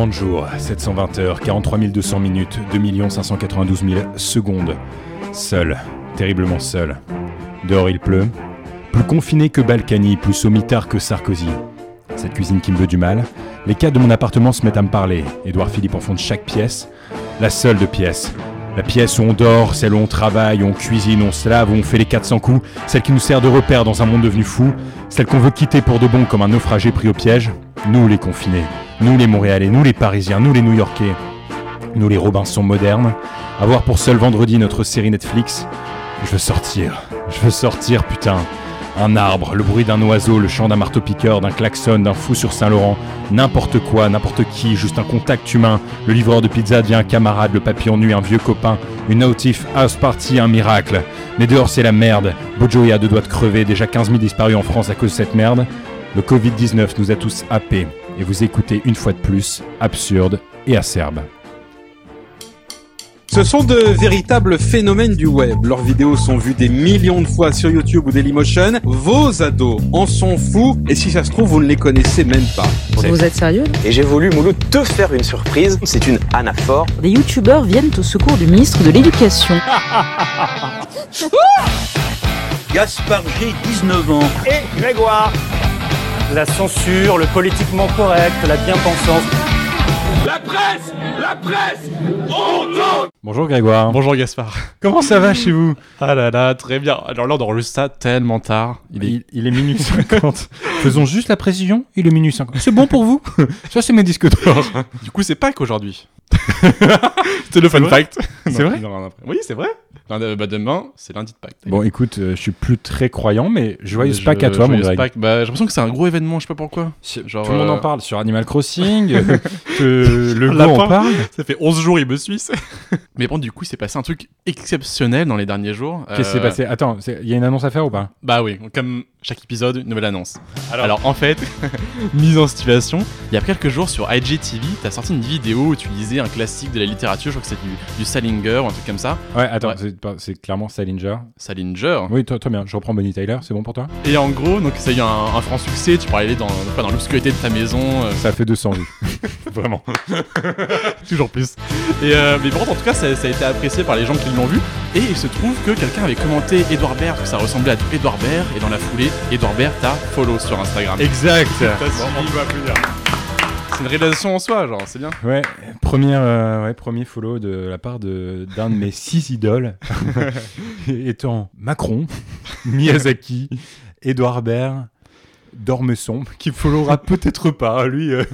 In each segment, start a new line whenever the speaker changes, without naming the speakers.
30 jours, 720 heures, 43 200 minutes, 2 592 000 secondes. Seul, terriblement seul. Dehors il pleut. Plus confiné que Balkany, plus sommitard que Sarkozy. Cette cuisine qui me veut du mal. Les cadres de mon appartement se mettent à me parler. Édouard Philippe en fond de chaque pièce. La seule de pièce. La pièce où on dort, celle où on travaille, on cuisine, on se lave, où on fait les 400 coups, celle qui nous sert de repère dans un monde devenu fou, celle qu'on veut quitter pour de bon comme un naufragé pris au piège. Nous les confinés, nous les Montréalais, nous les Parisiens, nous les New-Yorkais, nous les Robinson modernes, avoir pour seul vendredi notre série Netflix. Je veux sortir, je veux sortir, putain. Un arbre, le bruit d'un oiseau, le chant d'un marteau-piqueur, d'un klaxon, d'un fou sur Saint-Laurent, n'importe quoi, n'importe qui, juste un contact humain. Le livreur de pizza devient un camarade, le papillon nu, un vieux copain, une autif house party, un miracle. Mais dehors, c'est la merde. Bojo à deux doigts de crever, déjà 15 000 disparus en France à cause de cette merde. Le Covid-19 nous a tous happés. Et vous écoutez une fois de plus, absurde et acerbe.
Ce sont de véritables phénomènes du web. Leurs vidéos sont vues des millions de fois sur YouTube ou Dailymotion. Vos ados en sont fous et si ça se trouve, vous ne les connaissez même pas.
Vous êtes sérieux
Et j'ai voulu, Mouloud, te faire une surprise. C'est une anaphore.
Des youtubeurs viennent au secours du ministre de l'Éducation.
Gaspard G, 19 ans.
Et Grégoire La censure, le politiquement correct, la bien-pensance.
La presse La presse On
Bonjour Grégoire.
Bonjour Gaspard.
Comment ça va chez vous?
Ah là là, très bien. Alors là, on enregistre ça tellement tard.
il est... il est minuit 50. Faisons juste la précision, il est minuit 50. C'est bon pour vous? Ça, c'est mes disques d'or.
Du coup, c'est Pâques aujourd'hui. C'est le fun fact.
C'est vrai
Oui, c'est vrai. Non, bah demain, c'est lundi de Pâques.
Bon, écoute, euh, je suis plus très croyant, mais joyeuse Pâques à toi, mon Greg.
Pâques. Bah, j'ai l'impression que c'est un gros événement, je sais pas pourquoi.
Genre, Tout le monde en parle sur Animal Crossing, que le go en parle.
Ça fait 11 jours, il me suit. mais bon, du coup, c'est passé un truc exceptionnel dans les derniers jours.
Qu'est-ce qui s'est passé? Attends, il y a une annonce à faire ou pas?
Bah oui, comme chaque épisode, une nouvelle annonce. Alors, en fait, mise en situation, il y a quelques jours sur IGTV, t'as sorti une vidéo où tu lisais un classique de la littérature, je crois que c'est du, du Salinger ou un truc comme ça.
Ouais, attends, c'est clairement Salinger.
Salinger
Oui, toi, toi bien, je reprends Bonnie Tyler, c'est bon pour toi?
Et en gros, donc ça a eu un, franc succès, tu aller dans, dans, dans l'obscurité de ta maison. euh,
Ça fait 200 vues. Vraiment.
toujours plus. Et euh, mais par contre, en tout cas, ça, ça a été apprécié par les gens qui l'ont vu. Et il se trouve que quelqu'un avait commenté Edouard Baird, que ça ressemblait à du Edouard Baird, et dans la foulée, Edouard Baird t'a follow sur Instagram.
Exact
C'est une réalisation en soi, genre, c'est bien.
Ouais, première, euh, ouais, premier follow de la part de- d'un de, mes six idoles, étant Macron, Miyazaki, Edouard Baird, Dormesson, qui followera peut-être pas, lui. euh,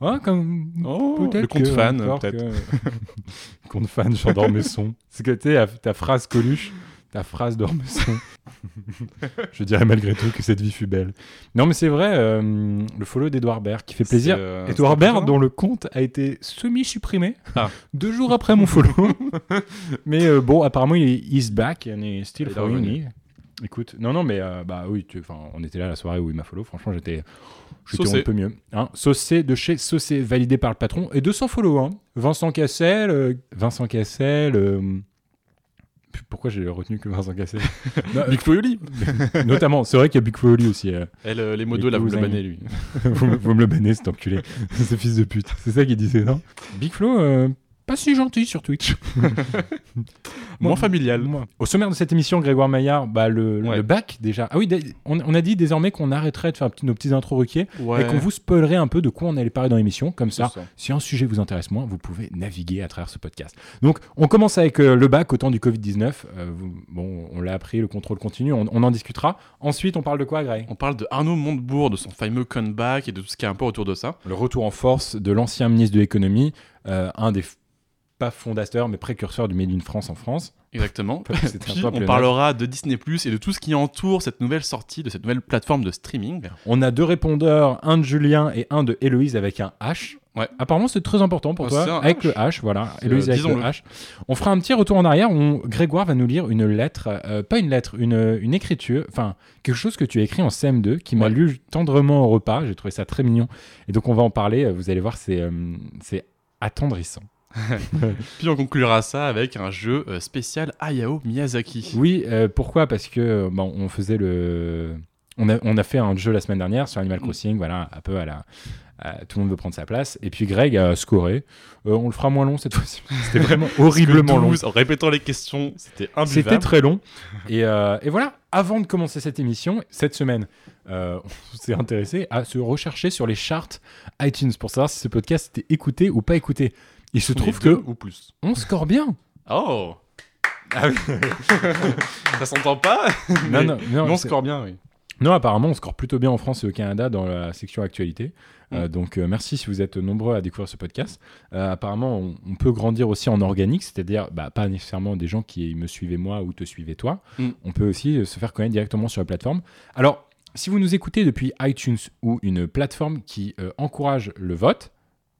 ouais, comme,
Oh, le compte
que-
fan, peut-être.
que- compte fan, genre Dormesson. C'est que tu ta phrase Coluche, ta phrase Dormesson. Je dirais malgré tout que cette vie fut belle. Non, mais c'est vrai, euh, le follow d'Edouard Baird qui fait plaisir.
Euh,
Edouard Baird, dont le compte a été semi-supprimé
Ah.
deux jours après mon follow. mais euh, bon, apparemment, il est he's back and he's still
Il est
following. Écoute, non, non, mais euh, bah oui, tu- on était là la soirée où il m'a follow. Franchement, j'étais. Un peu mieux. Hein Saucé de chez Saucé, validé par le patron. Et 200 follow. Hein. Vincent Cassel. Vincent Cassel. Pourquoi j'ai retenu que Vincent Cassel? Non,
Big Flo et Oli.
euh, Notamment, c'est vrai qu'il y a Big Flo et Oli aussi. euh.
Elle, euh, les modos, là, vous le
cousins.
bannez, lui.
vous, me- vous me le bannez, cet enculé. Ce fils de pute. C'est ça qu'il disait, non? Big Flo, euh, pas si gentil sur Twitch.
Moins
Moi,
familial.
moi. Au sommaire de cette émission, Grégoire Maillard, bah, le,
Ouais.
le bac déjà. Ah oui, on, on a dit désormais qu'on arrêterait de faire nos petits intros requiers
Ouais.
et qu'on vous spoilerait un peu de quoi on allait parler dans l'émission. Comme ça, si un sujet vous intéresse moins, vous pouvez naviguer à travers ce podcast. Donc, on commence avec euh, le bac au temps du Covid-19. Euh, bon, on l'a appris, le contrôle continue, on, on en discutera. Ensuite, on parle de quoi, Greg
On parle de Arnaud Montebourg, de son fameux comeback et de tout ce qui est un peu autour de ça.
Le retour en force de l'ancien ministre de l'économie, euh, un des pas fondateurs mais précurseurs du Made in France en France.
Exactement. Puis on parlera de Disney Plus et de tout ce qui entoure cette nouvelle sortie de cette nouvelle plateforme de streaming.
On a deux répondeurs, un de Julien et un de Héloïse avec un H.
Ouais.
Apparemment, c'est très important pour
Oh,
toi. Avec
H.
le H, voilà. Héloïse
euh,
avec le. H. On fera un petit retour en arrière. On... Grégoire va nous lire une lettre, euh, pas une lettre, une, une écriture, enfin, quelque chose que tu as écrit en CM2 qui m'a lu tendrement au repas. J'ai trouvé ça très mignon. Et donc, on va en parler. Vous allez voir, c'est euh, c'est attendrissant.
Puis on conclura ça avec un jeu euh, spécial Hayao Miyazaki.
Oui, euh, pourquoi? Parce que euh, bon, on faisait le on a, on a fait un jeu la semaine dernière sur Animal
Mm.
Crossing, voilà, un peu à la. à- tout le monde veut prendre sa place. Et puis Greg a scoré. Euh, on le fera moins long cette fois-ci. C'était vraiment horriblement long.
Parce que 12, En répétant les questions, c'était imbuvable.
C'était très long. Et, euh, et voilà, avant de commencer cette émission, cette semaine, euh, on s'est intéressé à se rechercher sur les charts iTunes pour savoir si ce podcast était écouté ou pas écouté. Il se trouve que
ou plus.
on score bien.
Oh Ça s'entend pas
Non,
mais-
non, non,
mais on score bien, oui.
non, apparemment, on score plutôt bien en France et au Canada dans la section actualité. Euh,
Mm.
donc, euh, merci si vous êtes nombreux à découvrir ce podcast. Euh, apparemment, on, on peut grandir aussi en organique, c'est-à-dire bah, pas nécessairement des gens qui me suivaient moi ou te suivaient toi.
Mm.
On peut aussi se faire connaître directement sur la plateforme. Alors, si vous nous écoutez depuis iTunes ou une plateforme qui euh, encourage le vote,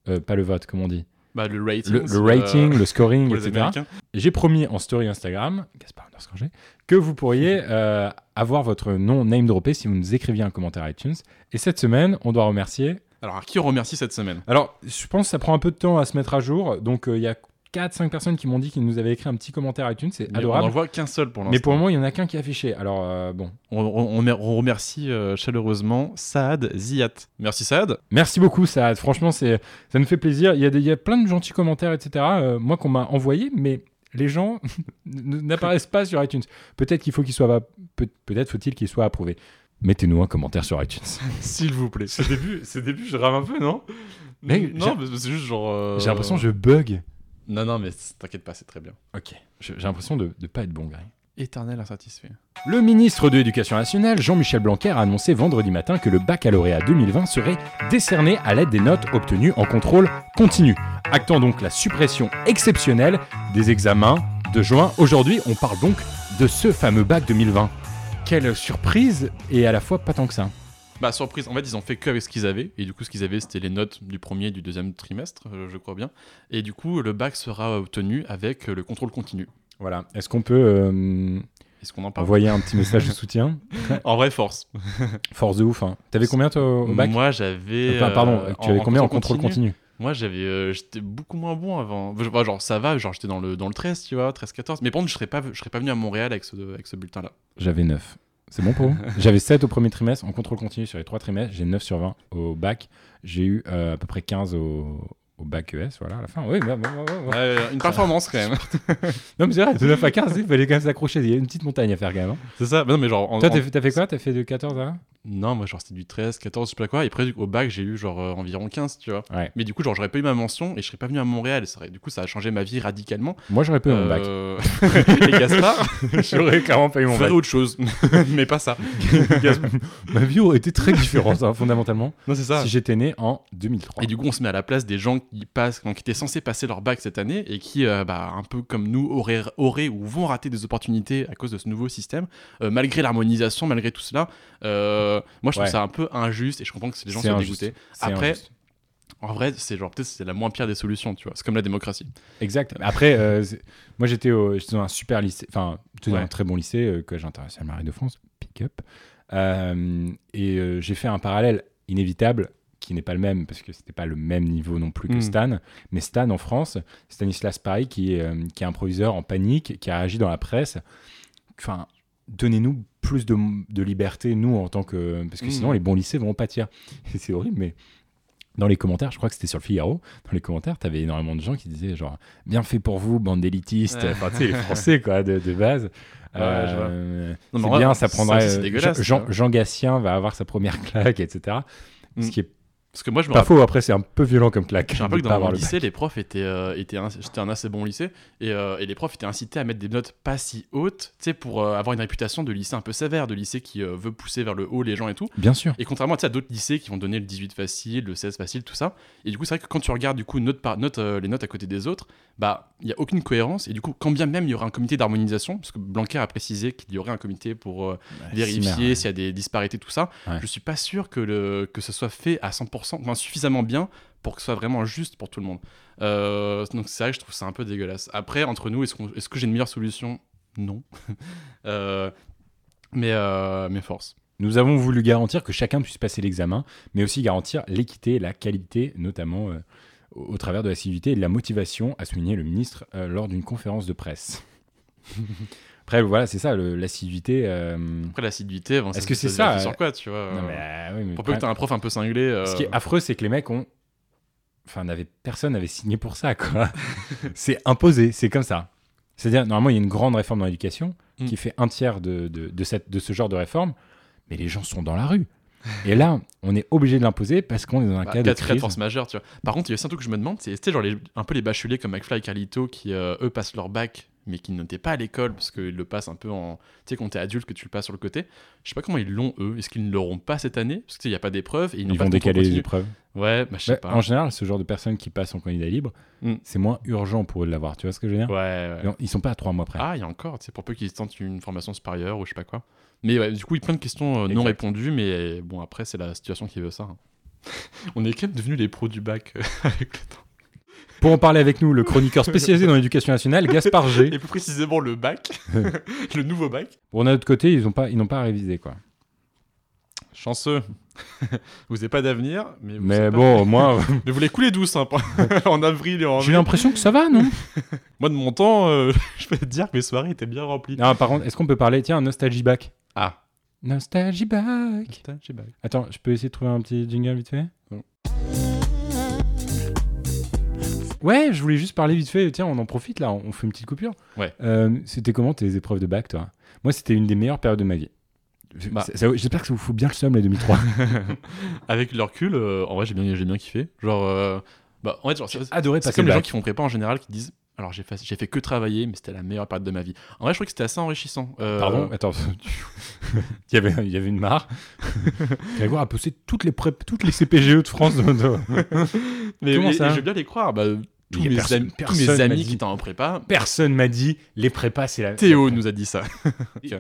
euh, pas le vote, comme on dit,
Bah, le rating.
le, le
c'est,
rating,
euh,
le scoring, etc. J'ai promis en story Instagram, Gaspard underscore que vous pourriez euh, avoir votre nom name droppé si vous nous écriviez un commentaire iTunes. Et cette semaine, on doit remercier.
Alors, à qui on remercie cette semaine?
Alors, je pense que ça prend un peu de temps à se mettre à jour. Donc, euh, il y a 4-5 personnes qui m'ont dit qu'ils nous avaient écrit un petit commentaire iTunes. C'est
Mais On
adorable.
n'en voit qu'un seul pour l'instant.
Mais pour le moment, il y en a qu'un qui est affiché. Alors, euh, bon.
On, on- on- on remercie euh, chaleureusement Saad Ziat. Merci Saad.
Merci beaucoup, ça. Franchement, ça nous fait plaisir. Il y, a des- il y a plein de gentils commentaires, etc. euh, moi, qu'on m'a envoyé, mais les gens n'apparaissent pas sur iTunes. Peut-être qu'il faut qu'ils soient, peut- peut-être faut-il qu'ils soient approuvés. Mettez-nous un commentaire sur iTunes.
S'il vous plaît.
Ce début, ce début, je rame un peu, non? Mais
non, c'est juste genre. euh,
J'ai l'impression que je bug.
Non, non, mais t'inquiète pas, c'est très bien.
Ok. J'ai l'impression de ne pas être bon, Greg.
Éternel insatisfait.
Le ministre de l'Éducation nationale, Jean-Michel Blanquer, a annoncé vendredi matin que le baccalauréat 2020 serait décerné à l'aide des notes obtenues en contrôle continu, actant donc la suppression exceptionnelle des examens de juin. Aujourd'hui, on parle donc de ce fameux bac 2020. Quelle surprise et à la fois pas tant que ça.
Bah, surprise, en fait, ils ont fait que avec ce qu'ils avaient. Et du coup, ce qu'ils avaient, c'était les notes du premier et du deuxième trimestre, je crois bien. Et du coup, le bac sera obtenu avec euh, le contrôle continu.
Voilà. Est-ce qu'on peut euh,
Est-ce qu'on en parle?
envoyer un petit message de soutien?
En vrai, force.
Force de ouf. Hein. T'avais combien toi au bac?
Moi, j'avais.
Enfin, Pardon,
euh,
tu avais combien en contrôle continu?
Moi, j'avais, euh, j'étais beaucoup moins bon avant. Enfin, ouais, genre, ça va, genre, j'étais dans le, dans le 13, tu vois, 13-14. Mais par contre, je serais pas, je serais pas venu à Montréal avec ce, avec ce bulletin-là.
J'avais 9. C'est bon pour vous J'avais 7 au premier trimestre, en contrôle continu sur les 3 trimestres, j'ai 9 sur 20 au bac. J'ai eu euh, à peu près 15 au, au bac ES, voilà, à la fin. Oui, bah, bah, bah, bah.
Une performance quand même.
Non, mais c'est vrai, de 9 à 15, il fallait quand même s'accrocher. Il y a une petite montagne à faire quand même. hein.
C'est ça. Mais non, mais genre. en-
Toi,
en-
t'as fait, t'as fait quoi? T'as fait de 14 à
Non, moi, genre, c'était du 13, 14, je sais pas quoi. Et après, au bac, j'ai eu genre euh, environ 15, tu vois.
Ouais.
Mais du coup, genre, j'aurais pas eu ma mention et je serais pas venu à Montréal. Ça aurait- du coup, ça a changé ma vie radicalement.
Moi, j'aurais pas eu mon bac.
Euh, et Gaspard,
J'aurais clairement pas eu mon bac.
autre chose. mais pas ça.
Ma vie aurait été très différente, hein, fondamentalement,
Non, c'est ça.
si j'étais né en 2003.
Et du coup, on se met à la place des gens qui passent, qui étaient censés passer leur bac cette année et qui, euh, bah, un peu comme nous, auraient, auraient ou vont rater des opportunités à cause de ce nouveau système, euh, malgré l'harmonisation, malgré tout cela. Euh, moi, je trouve
Ouais.
ça un peu injuste et je comprends que les gens
injuste.
dégoûtés. Après,
injuste.
En vrai, c'est genre peut-être c'est la moins pire des solutions, tu vois. C'est comme la démocratie.
Exact. Après, euh, moi j'étais dans un super lycée, enfin, j'étais dans
Ouais.
un très bon lycée, euh, Collège international Marie de France, pick up. Euh, et euh, j'ai fait un parallèle inévitable qui n'est pas le même parce que c'était pas le même niveau non plus que
Mm.
Stan. Mais Stan en France, Stanislas Paris, qui est, euh, qui est un proviseur en panique, qui a agi dans la presse. Enfin, donnez-nous plus de, de liberté, nous, en tant que. Parce que
Mm.
sinon, les bons lycées vont en pâtir. C'est horrible, mais dans les commentaires, je crois que c'était sur le Figaro, dans les commentaires, tu avais énormément de gens qui disaient genre bien fait pour vous, bande d'élitistes, enfin tu sais, les Français quoi, de, de base.
Ouais.
Euh, c'est
vrai,
bien, ça prendrait. euh, Jean,
vois.
Jean Gatien va avoir sa première claque, etc.
Mm.
Ce qui est
Parce que moi, je me
pas
rappelle.
faux, après c'est un peu violent comme claque.
J'ai un
de
peu que dans mon
le
lycée,
bac.
les profs étaient, euh, étaient un- j'étais un assez bon lycée, et, euh, et les profs étaient incités à mettre des notes pas si hautes, tu sais, pour euh, avoir une réputation de lycée un peu sévère, de lycée qui veut pousser vers le haut les gens et tout.
Bien sûr.
Et contrairement à d'autres lycées qui vont donner le 18 facile, le 16 facile, tout ça. Et du coup, c'est vrai que quand tu regardes du coup note par note, les notes à côté des autres, bah il y a aucune cohérence. Et du coup, quand bien même il y aurait un comité d'harmonisation, parce que Blanquer a précisé qu'il y aurait un comité pour vérifier
ouais.
s'il y a des disparités, tout ça,
Ouais.
je suis pas sûr que, le, que ce soit fait à 100%, enfin suffisamment bien pour que ce soit vraiment juste pour tout le monde. Euh, donc c'est vrai que je trouve ça un peu dégueulasse. Après, entre nous, est-ce, qu'on- est-ce que j'ai une meilleure solution? Non. Euh, mais, euh, mais force.
Nous avons voulu garantir que chacun puisse passer l'examen, mais aussi garantir l'équité et la qualité, notamment au, au travers de l'assiduité et de la motivation, a souligné le ministre lors d'une conférence de presse. Après, voilà, c'est ça, l'assiduité. euh,
Après, l'assiduité, bon,
Est-ce que c'est
se
ça,
vérifie
euh,
Sur quoi, tu vois
Non,
euh,
mais, euh, oui, mais
Pour peu que t'aies un prof un peu cinglé. euh,
Ce qui est affreux, c'est que les mecs ont. Enfin, n'avait personne n'avait signé pour ça, quoi. c'est imposé, c'est comme ça. C'est-à-dire, normalement, il y a une grande réforme dans l'éducation
Mm.
qui fait un tiers de, de, de cette, de ce genre de réforme, mais les gens sont dans la rue. Et là, on est obligé de l'imposer parce qu'on est dans un
bah,
cas de crise.
force majeure, tu vois. Par contre, il y a aussi un truc que je me demande, c'est genre les- un peu les bacheliers comme McFly et Carlito qui, euh, eux, passent leur bac, mais qui n'étaient pas à l'école parce qu'ils le passent un peu en. Tu sais, quand t'es adulte, que tu le passes sur le côté. Je sais pas comment ils l'ont, eux. Est-ce qu'ils ne l'auront pas cette année? Parce qu'il n'y a pas d'épreuve ils,
vont décaler les épreuves.
Ouais, bah je sais
Bah,
pas.
en général, ce genre de personnes qui passent en candidat libre,
Mm.
c'est moins urgent pour eux de l'avoir. Tu vois ce que je veux dire?
Ouais, ouais.
Ils sont pas à trois mois près.
Ah, il y a encore, c'est pour peu qu'ils tentent une formation supérieure ou je sais pas quoi. Mais ouais, du coup, il y a plein de questions euh, non répondues, mais bon, après, c'est la situation qui veut ça. hein. On est quand même devenus les pros du bac euh, avec le temps.
Pour en parler avec nous, le chroniqueur spécialisé dans l'éducation nationale, Gaspard G.
Et plus précisément le bac, le nouveau bac.
Bon, d'un autre côté, ils ont pas, ils n'ont pas révisé quoi.
Chanceux. vous n'avez pas d'avenir, mais vous,
Mais
savez pas-
bon, moi,
mais vous les coulez douce hein, en avril et en
j'ai l'impression que ça va, non?
Moi, de mon temps, euh, je peux te dire que mes soirées étaient bien remplies.
Non, par contre, est-ce qu'on peut parler, tiens, nostalgie back
Ah.
Nostalgie.
Putain, j'ai bac.
Attends, je peux essayer de trouver un petit jingle vite fait? Ouais, je voulais juste parler vite fait. Tiens, on en profite là, on fait une petite coupure.
Ouais.
Euh, c'était comment tes épreuves de bac, toi? Moi, c'était une des meilleures périodes de ma vie.
Bah.
J'espère que ça vous fout bien le seum, les 2003.
Avec le recul, euh, en vrai, j'ai bien, j'ai bien kiffé. Genre, euh, bah, en fait, genre, c'est-
Adoré
C'est
passer
comme
le
les gens qui font prépa en général qui disent alors j'ai fait, j'ai fait que travailler mais c'était la meilleure période de ma vie. En vrai je trouvais que c'était assez enrichissant. Euh,
Pardon, attends. il, y avait, il y avait une mare. Grégoire a posté toutes les, toutes les CPGE de France. dans-
mais,
Comment
mais-
ça
je veux bien les croire. Bah, tous, mes amis, tous
personne
mes
m'a
amis
dit.
qui étaient en prépa,
Personne m'a dit les prépas, c'est la.
Théo nous a dit ça.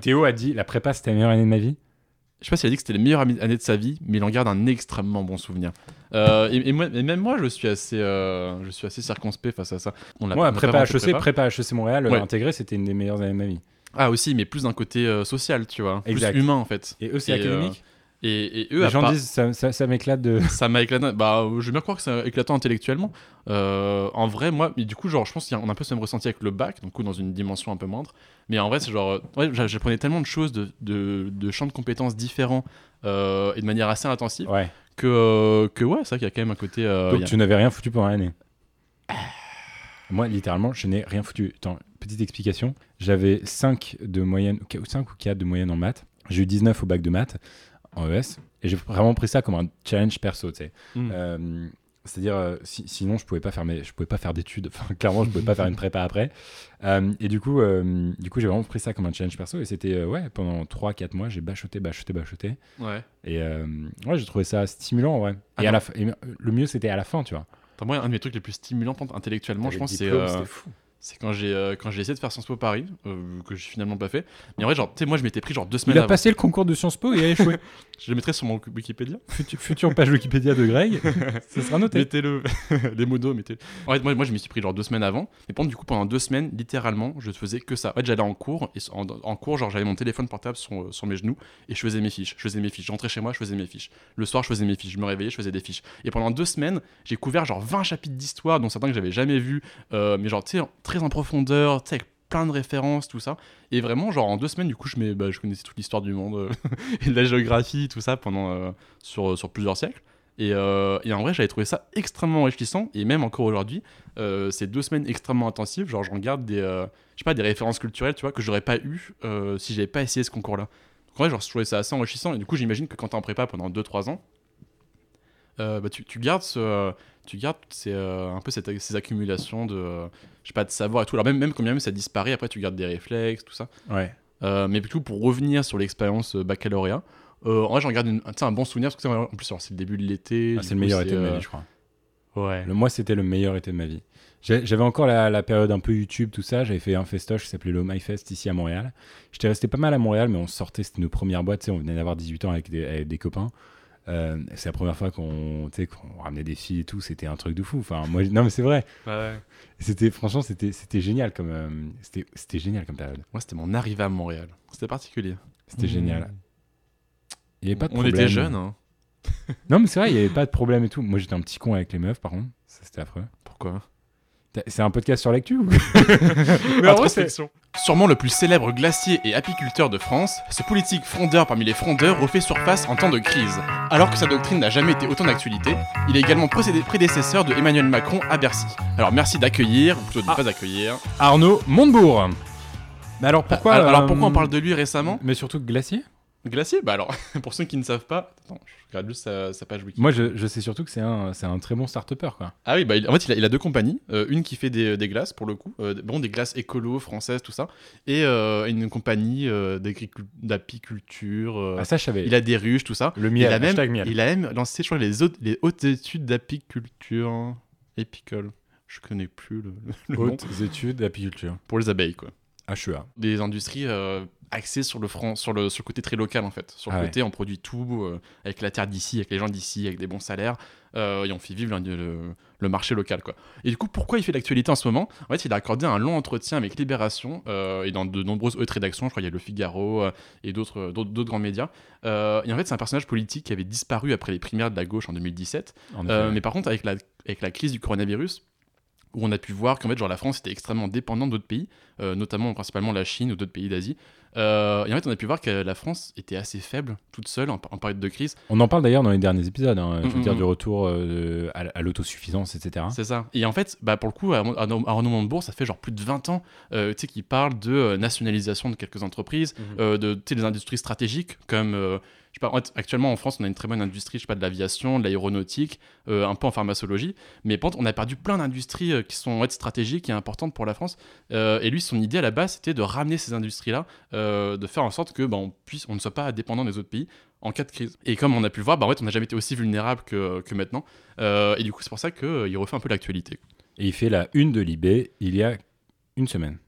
Théo a dit la prépa, c'était la meilleure année de ma vie.
Je sais pas s'il a dit que c'était la meilleure année de sa vie, mais il en garde un extrêmement bon souvenir. Euh, et, et moi, et même moi, je suis assez, euh, je suis assez circonspect face à ça. On l'a- pas
prépa HEC,
prépa.
prépa HEC Montréal, euh,
Ouais.
intégré, c'était une des meilleures années de ma vie.
Ah aussi, mais plus d'un côté euh, social, tu vois,
Exact.
plus humain en fait.
Et eux, c'est académique?
Et, et eux,
Les gens disent ça, ça, ça m'éclate de.
ça m'a éclaté. Bah, je veux bien croire que c'est éclatant intellectuellement. Euh, en vrai, moi, mais du coup, genre, je pense qu'on a un peu ce même ressenti avec le bac, donc dans une dimension un peu moindre. Mais en vrai, c'est genre, ouais, j'a- j'apprenais tellement de choses, de, de, de champs de compétences différents euh, et de manière assez intensive
Ouais.
Que, euh, que ouais, c'est vrai qu'il y a quand même un côté. euh,
Donc
a-
tu n'avais rien foutu pendant l'année. Moi, littéralement, je n'ai rien foutu. Attends, petite explication. J'avais 5 de moyenne, ou 5 ou 4 de moyenne en maths. J'ai eu 19 au bac de maths en ES. Et j'ai vraiment pris ça comme un challenge perso, tu sais.
Mm.
Euh, C'est-à-dire, euh, si- sinon, je pouvais pas faire mes, je pouvais pas faire d'études. Enfin, clairement, je pouvais pas faire une prépa après. Euh, et du coup, euh, du coup, j'ai vraiment pris ça comme un challenge perso. Et c'était, ouais, pendant 3-4 mois, j'ai bachoté, bachoté, bachoté.
Ouais.
Et ouais, j'ai trouvé ça stimulant, ouais.
Ah
et à la fin, et le mieux, c'était à la fin, tu vois.
Attends, moi, un de mes trucs les plus stimulants intellectuellement, je pense, c'est. Euh, c'est quand j'ai euh, quand j'ai essayé de faire Sciences Po Paris, euh, que j'ai finalement pas fait. Mais en vrai, genre, tu sais, moi, je m'étais pris genre deux semaines
Il a
avant.
passé le concours de Sciences Po et a échoué.
Je le mettrai sur mon Wikipédia.
Futur, future page Wikipédia de Greg, ce sera noté.
Mettez-le. Les modos, mettez En fait, moi, moi je m'y suis pris genre deux semaines avant. Mais pendant, du coup, pendant deux semaines, littéralement, je faisais que ça. En fait, j'allais en cours. Et en, en cours, genre, j'avais mon téléphone portable sur, sur mes genoux. Et je faisais mes fiches. Je faisais mes fiches. J'entrais chez moi, je faisais mes fiches. Le soir, je faisais mes fiches. Je me réveillais, je faisais des fiches. Et pendant deux semaines, j'ai couvert genre 20 chapitres d'histoire, dont certains que j'avais jamais vus. euh, mais genre, tu sais, en profondeur, avec plein de références, tout ça. Et vraiment, genre, en deux semaines, du coup, je, bah, je connaissais toute l'histoire du monde euh, et de la géographie, tout ça, pendant, euh, sur, sur plusieurs siècles. Et, euh, et en vrai, j'avais trouvé ça extrêmement enrichissant. Et même encore aujourd'hui, euh, ces deux semaines extrêmement intensives, genre, je regarde des, je sais pas, des références culturelles, tu vois, que j'aurais pas eu si j'avais pas essayé ce concours-là. Donc, en vrai, genre, je trouvais ça assez enrichissant. Et du coup, j'imagine que quand t'es en prépa pendant 2-3 ans, euh, bah, tu, tu gardes ce, tu gardes ces, euh, un peu cette- ces accumulations de, je sais pas, de savoir et tout. Alors même, même quand bien même ça disparaît, après tu gardes des réflexes, tout ça.
Ouais.
Euh, mais plutôt pour revenir sur l'expérience baccalauréat, euh, en vrai j'en garde une- un bon souvenir parce que en plus c'est le début de l'été.
Ah, c'est le meilleur été de ma vie, je crois.
Ouais.
Le, moi, c'était le meilleur été de ma vie. J'avais encore la, la période un peu YouTube, tout ça. J'avais fait un festoche qui s'appelait le MyFest ici à Montréal. J'étais resté pas mal à Montréal, mais on sortait, c'était nos premières boîtes. tu sais, On venait d'avoir 18 ans avec des, avec des copains. Euh, c'est la première fois qu'on tu sais, qu'on ramenait des filles et tout. C'était un truc de fou. Enfin, moi, non, mais c'est vrai.
Ouais.
C'était franchement, c'était c'était génial comme euh, c'était c'était génial comme période.
Moi c'était mon arrivée à Montréal. C'était particulier.
C'était génial. Il y avait pas de
On
problème.
était jeunes. Hein.
Non, mais c'est vrai, il y avait pas de problème et tout. Moi, j'étais un petit con avec les meufs, par contre. Ça, c'était affreux.
Pourquoi?
C'est un podcast sur l'actu ou
Mais
en vrai,
Sûrement le plus célèbre glacier et apiculteur de France, ce politique frondeur parmi les frondeurs refait surface en temps de crise. Alors que sa doctrine n'a jamais été autant d'actualité, il est également procédé prédécesseur de Emmanuel Macron à Bercy. Alors merci d'accueillir, ou plutôt de ne
Ah.
pas accueillir.
Arnaud Montebourg. Mais alors pourquoi
alors, alors
euh,
pourquoi on parle de lui récemment?
Mais surtout glacier?
Glacier Bah alors, pour ceux qui ne savent pas, attends, je regarde juste sa, sa page wiki.
Moi, je, je sais surtout que c'est un, c'est un très bon start-upper, quoi.
Ah oui, bah, il- en fait, il a, il a deux compagnies. Euh, une qui fait des, des glaces, pour le coup. euh, bon, des glaces écolo, françaises, tout ça. Et euh, une compagnie euh, d'apiculture. euh,
Ah, ça, je savais.
il a des ruches, tout ça.
Le
il,
miel,
a même,
miel.
il a même lancé, je crois, les, hautes- les hautes études d'apiculture. Épicole. Je connais plus le, le nom.
Hautes études d'apiculture.
Pour les abeilles, quoi.
HEA.
Des industries euh, axées sur le, franc, sur, le, sur le côté très local, en fait. Sur le
Ah ouais.
côté, on produit tout euh, avec la terre d'ici, avec les gens d'ici, avec des bons salaires. euh, et on fait vivre le, le- le marché local, quoi. Et du coup, pourquoi il fait l'actualité en ce moment? En fait, il a accordé un long entretien avec Libération euh, et dans de nombreuses autres rédactions. Je crois qu'il y a Le Figaro euh, et d'autres grands médias. Et en fait, c'est un personnage politique qui avait disparu après les primaires de la gauche en 2017.
En effet,
Euh,
ouais.
mais par contre, avec la, avec la crise du coronavirus, où on a pu voir qu'en fait, genre, la France était extrêmement dépendante d'autres pays, euh, notamment principalement la Chine ou d'autres pays d'Asie. Euh, et en fait, on a pu voir que la France était assez faible, toute seule, en, en période de crise.
On en parle d'ailleurs dans les derniers épisodes, hein, je veux
Mm,
dire,
mm,
du
mm.
retour euh, à, à l'autosuffisance, etc.
C'est ça. Et en fait, bah, pour le coup, à, à, à Renaud Montebourg, ça fait genre plus de 20 ans euh, tu sais, qu'il parle de nationalisation de quelques entreprises,
Mhm.
euh, de tu sais, des industries stratégiques, comme. Actuellement en France, on a une très bonne industrie, je sais pas, de l'aviation, de l'aéronautique, euh, un peu en pharmacologie, mais on a perdu plein d'industries euh, qui sont stratégiques et importantes pour la France. Euh, et lui, son idée à la base, c'était de ramener ces industries-là, de faire en sorte que bah, on ne soit pas dépendant des autres pays en cas de crise. Et comme on a pu le voir, bah, en fait, on n'a jamais été aussi vulnérable que, maintenant. Et du coup, c'est pour ça qu'il refait un peu l'actualité.
Et il fait la une de Libé il y a une semaine.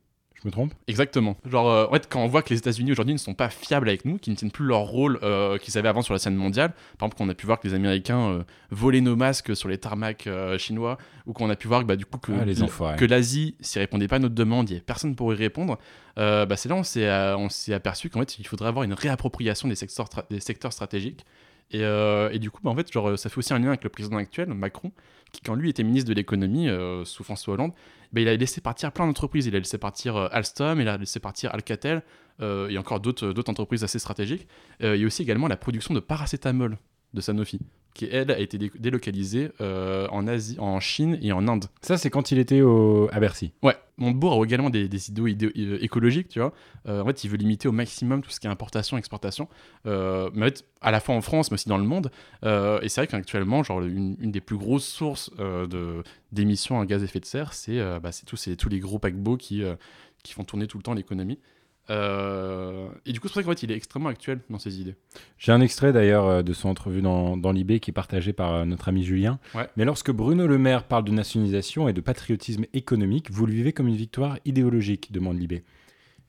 Je me trompe
Exactement. Genre, euh, en fait, quand on voit que les États-Unis aujourd'hui ne sont pas fiables avec nous, qu'ils ne tiennent plus leur rôle euh, qu'ils avaient avant sur la scène mondiale, par exemple, qu'on a pu voir que les Américains euh, volaient nos masques sur les tarmacs chinois, ou qu'on a pu voir que, bah, du coup, que,
Ah, les enfoirés.
que l'Asie, s'y répondait pas à notre demande, il n'y avait personne pour y répondre, bah, c'est là on s'est on s'est aperçu qu'en fait, il faudrait avoir une réappropriation des secteurs, des secteurs stratégiques. Et, et du coup, bah, en fait, genre, ça fait aussi un lien avec le président actuel, Macron, qui, quand lui était ministre de l'économie sous François Hollande, il a laissé partir plein d'entreprises. Il a laissé partir euh, Alstom, il a laissé partir Alcatel, euh, et encore d'autres d'autres entreprises assez stratégiques. Euh, il y a aussi également la production de paracétamol de Sanofi, qui elle a été dé- délocalisée euh, en Asie, en Chine et en Inde.
Ça, c'est quand il était au... à Bercy.
Ouais, Montebourg a également des, des idéaux idéaux- euh, écologiques, tu vois. Euh, en fait, il veut limiter au maximum tout ce qui est importation, exportation, euh, mais en fait, à la fois en France, mais aussi dans le monde. Et c'est vrai qu'actuellement, genre, une, une des plus grosses sources d'émissions à gaz à effet de serre, c'est bah, tous, ces- tous les gros paquebots qui, qui font tourner tout le temps l'économie. Euh, et du coup, c'est ça qu'en fait, il est extrêmement actuel dans ses idées.
J'ai un extrait d'ailleurs euh, de son entrevue dans, dans Libé qui est partagé par euh, notre ami Julien.
Ouais.
Mais lorsque Bruno Le Maire parle de nationalisation et de patriotisme économique, vous le vivez comme une victoire idéologique, demande Libé.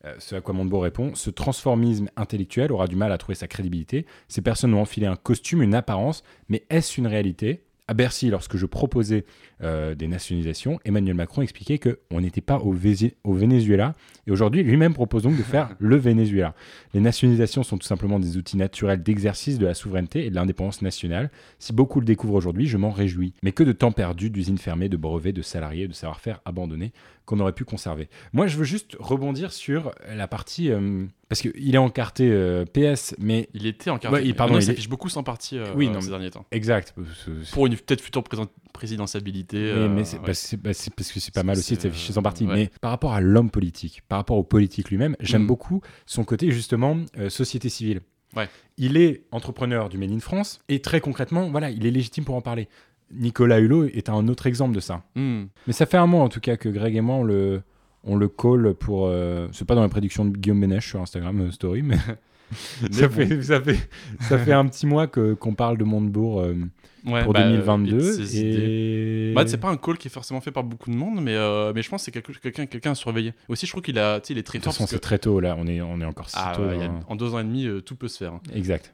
Euh, ce à quoi Montebourg répond Ce transformisme intellectuel aura du mal à trouver sa crédibilité. Ces personnes ont enfilé un costume, une apparence, mais est-ce une réalité? À Bercy, lorsque je proposais euh, des nationalisations, Emmanuel Macron expliquait qu'on n'était pas au, au Venezuela, et aujourd'hui lui-même propose donc de faire le Venezuela. Les nationalisations sont tout simplement des outils naturels d'exercice de la souveraineté et de l'indépendance nationale. Si beaucoup le découvrent aujourd'hui, je m'en réjouis. Mais que de temps perdu, d'usines fermées, de brevets, de salariés, de savoir-faire abandonnés qu'on aurait pu conserver. Moi, je veux juste rebondir sur la partie... euh, parce qu'il est encarté euh, PS, mais...
Il était en carte.
Ouais, il- pardon,
il
est-
s'affiche beaucoup sans parti euh,
Oui,
euh,
non,
ces
mais-
derniers temps.
Exact.
Pour une peut-être future présent- présidentiabilité. Euh,
mais c'est
ouais.
bah, c'est- bah, parce que c'est pas mal aussi de s'afficher son parti.
ouais.
Mais par rapport à l'homme politique, par rapport au politique lui-même, j'aime
Mm.
beaucoup son côté justement euh, société civile.
Ouais.
Il est entrepreneur du Made in France et très concrètement, voilà, il est légitime pour en parler. Nicolas Hulot est un autre exemple de ça.
Hmm.
Mais ça fait un mois en tout cas que Greg et moi on le, on le call pour. euh, c'est pas dans la prédiction de Guillaume Bénèche sur Instagram euh, Story, mais, ça,
bon.
fait, ça, fait, ça fait un petit mois que, qu'on parle de Montebourg euh,
Ouais,
pour
bah, euh,
2022.
et de. Bah, c'est pas un call qui est forcément fait par beaucoup de monde, mais, euh, mais je pense que c'est quelque- quelqu'un quelqu'un à surveiller. Aussi, je trouve qu'il a, il est très
De toute
fort.
façon,
parce
c'est
que-
très tôt là, on est, on est encore si
Ah,
tôt.
ouais, a-
hein.
en deux ans et demi, euh, tout peut se faire. hein.
Exact.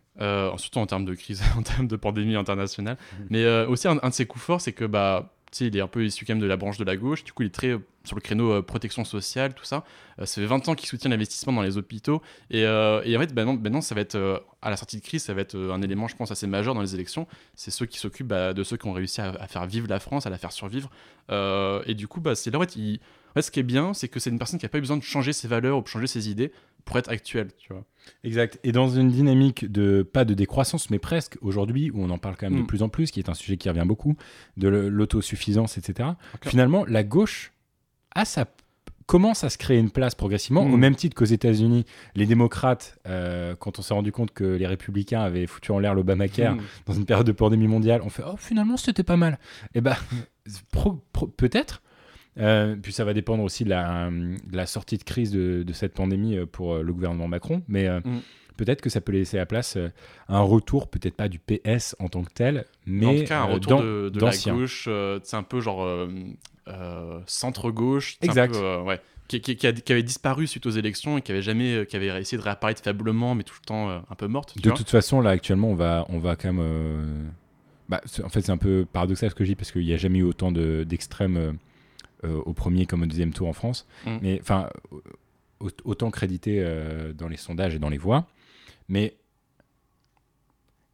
Surtout en termes de crise, en termes de pandémie internationale.
Mhm.
Mais aussi, un, un de ses coups forts, c'est que bah, il est un peu issu quand même de la branche de la gauche. Du coup, il est très euh, sur le créneau euh, protection sociale, tout ça. Euh, ça fait 20 ans qu'il soutient l'investissement dans les hôpitaux. Et, en fait, bah, non, maintenant, ça va être, à la sortie de crise, ça va être un élément, je pense, assez majeur dans les élections. C'est ceux qui s'occupent bah, de ceux qui ont réussi à, faire vivre la France, à la faire survivre. Et du coup, bah, c'est là, en fait, il- fait, ce qui est bien, c'est que c'est une personne qui a pas eu besoin de changer ses valeurs ou de changer ses idées pour être actuelle, tu vois.
Exact. Et dans une dynamique de, pas de décroissance, mais presque aujourd'hui, où on en parle quand même de
Mm.
plus en plus, qui est un sujet qui revient beaucoup, de l'autosuffisance, etc. Finalement, la gauche a sa commence à se créer une place progressivement,
Mm.
au même titre qu'aux États-Unis, les démocrates, euh, quand on s'est rendu compte que les républicains avaient foutu en l'air l'Obamacare
Mm.
dans une période de pandémie mondiale, on fait oh finalement c'était pas mal. Et ben pro- pro- peut-être. Euh, puis ça va dépendre aussi de la, de la sortie de crise de, de cette pandémie euh, pour euh, le gouvernement Macron, mais euh,
Mm.
peut-être que ça peut laisser la place à un retour, peut-être pas du PS en tant que tel, mais
en tout cas, un retour
dans-
de, de la gauche, c'est un peu genre centre-gauche. c'est un
Exact.
peu, ouais. Qui, qui- qui a- qui avait disparu suite aux élections et qui avait jamais, qui avait essayé de réapparaître faiblement, mais tout le temps euh, un peu morte.
De toute façon, là, actuellement, on va, on va quand même. euh, bah, en fait, c'est un peu paradoxal ce que je dis parce qu'il n'y a jamais eu autant de- d'extrêmes au premier comme au deuxième tour en France.
Mm.
Mais enfin, au- autant crédité euh, dans les sondages et dans les voix. Mais,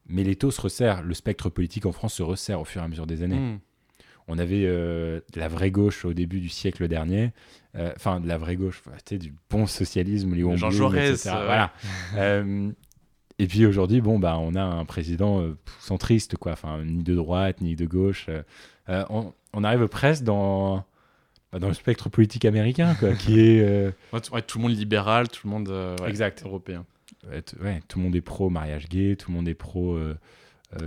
mais les taux se resserrent. Le spectre politique en France se resserre au fur et à mesure des années.
Mm.
On avait euh, de la vraie gauche au début du siècle dernier. Euh, Enfin, de la vraie gauche, tu sais, du bon socialisme, Léon
Jean Jaurès, euh,
Voilà. Euh, et puis aujourd'hui, bon, bah, on a un président euh, centriste, quoi. Enfin, ni de droite, ni de gauche. Euh, euh, on, on arrive presque dans, dans le spectre politique américain, quoi, qui est. euh,
Ouais, tout, le monde libéral, tout le monde euh, ouais,
Exact.
européen.
ouais, tout le monde est pro mariage gay, tout le monde est pro. euh,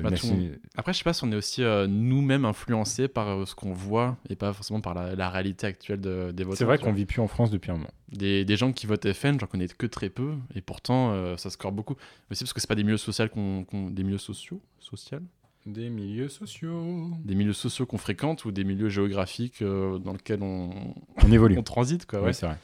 Bah,
nation-
monde- Après, je sais pas si on est aussi nous-mêmes influencés par ce qu'on voit et pas forcément par la, la réalité actuelle de- des votants.
C'est vrai qu'on vit plus en France depuis un moment.
des, des gens qui votent FN, j'en connais que très peu, et pourtant ça score beaucoup. Aussi parce que c'est pas des milieux sociaux qu'on, des milieux sociaux, sociaux,
Des milieux sociaux.
des milieux sociaux qu'on fréquente ou des milieux géographiques euh, dans lesquels on,
On évolue.
on transite quoi.
Ouais,
Ouais.
c'est vrai.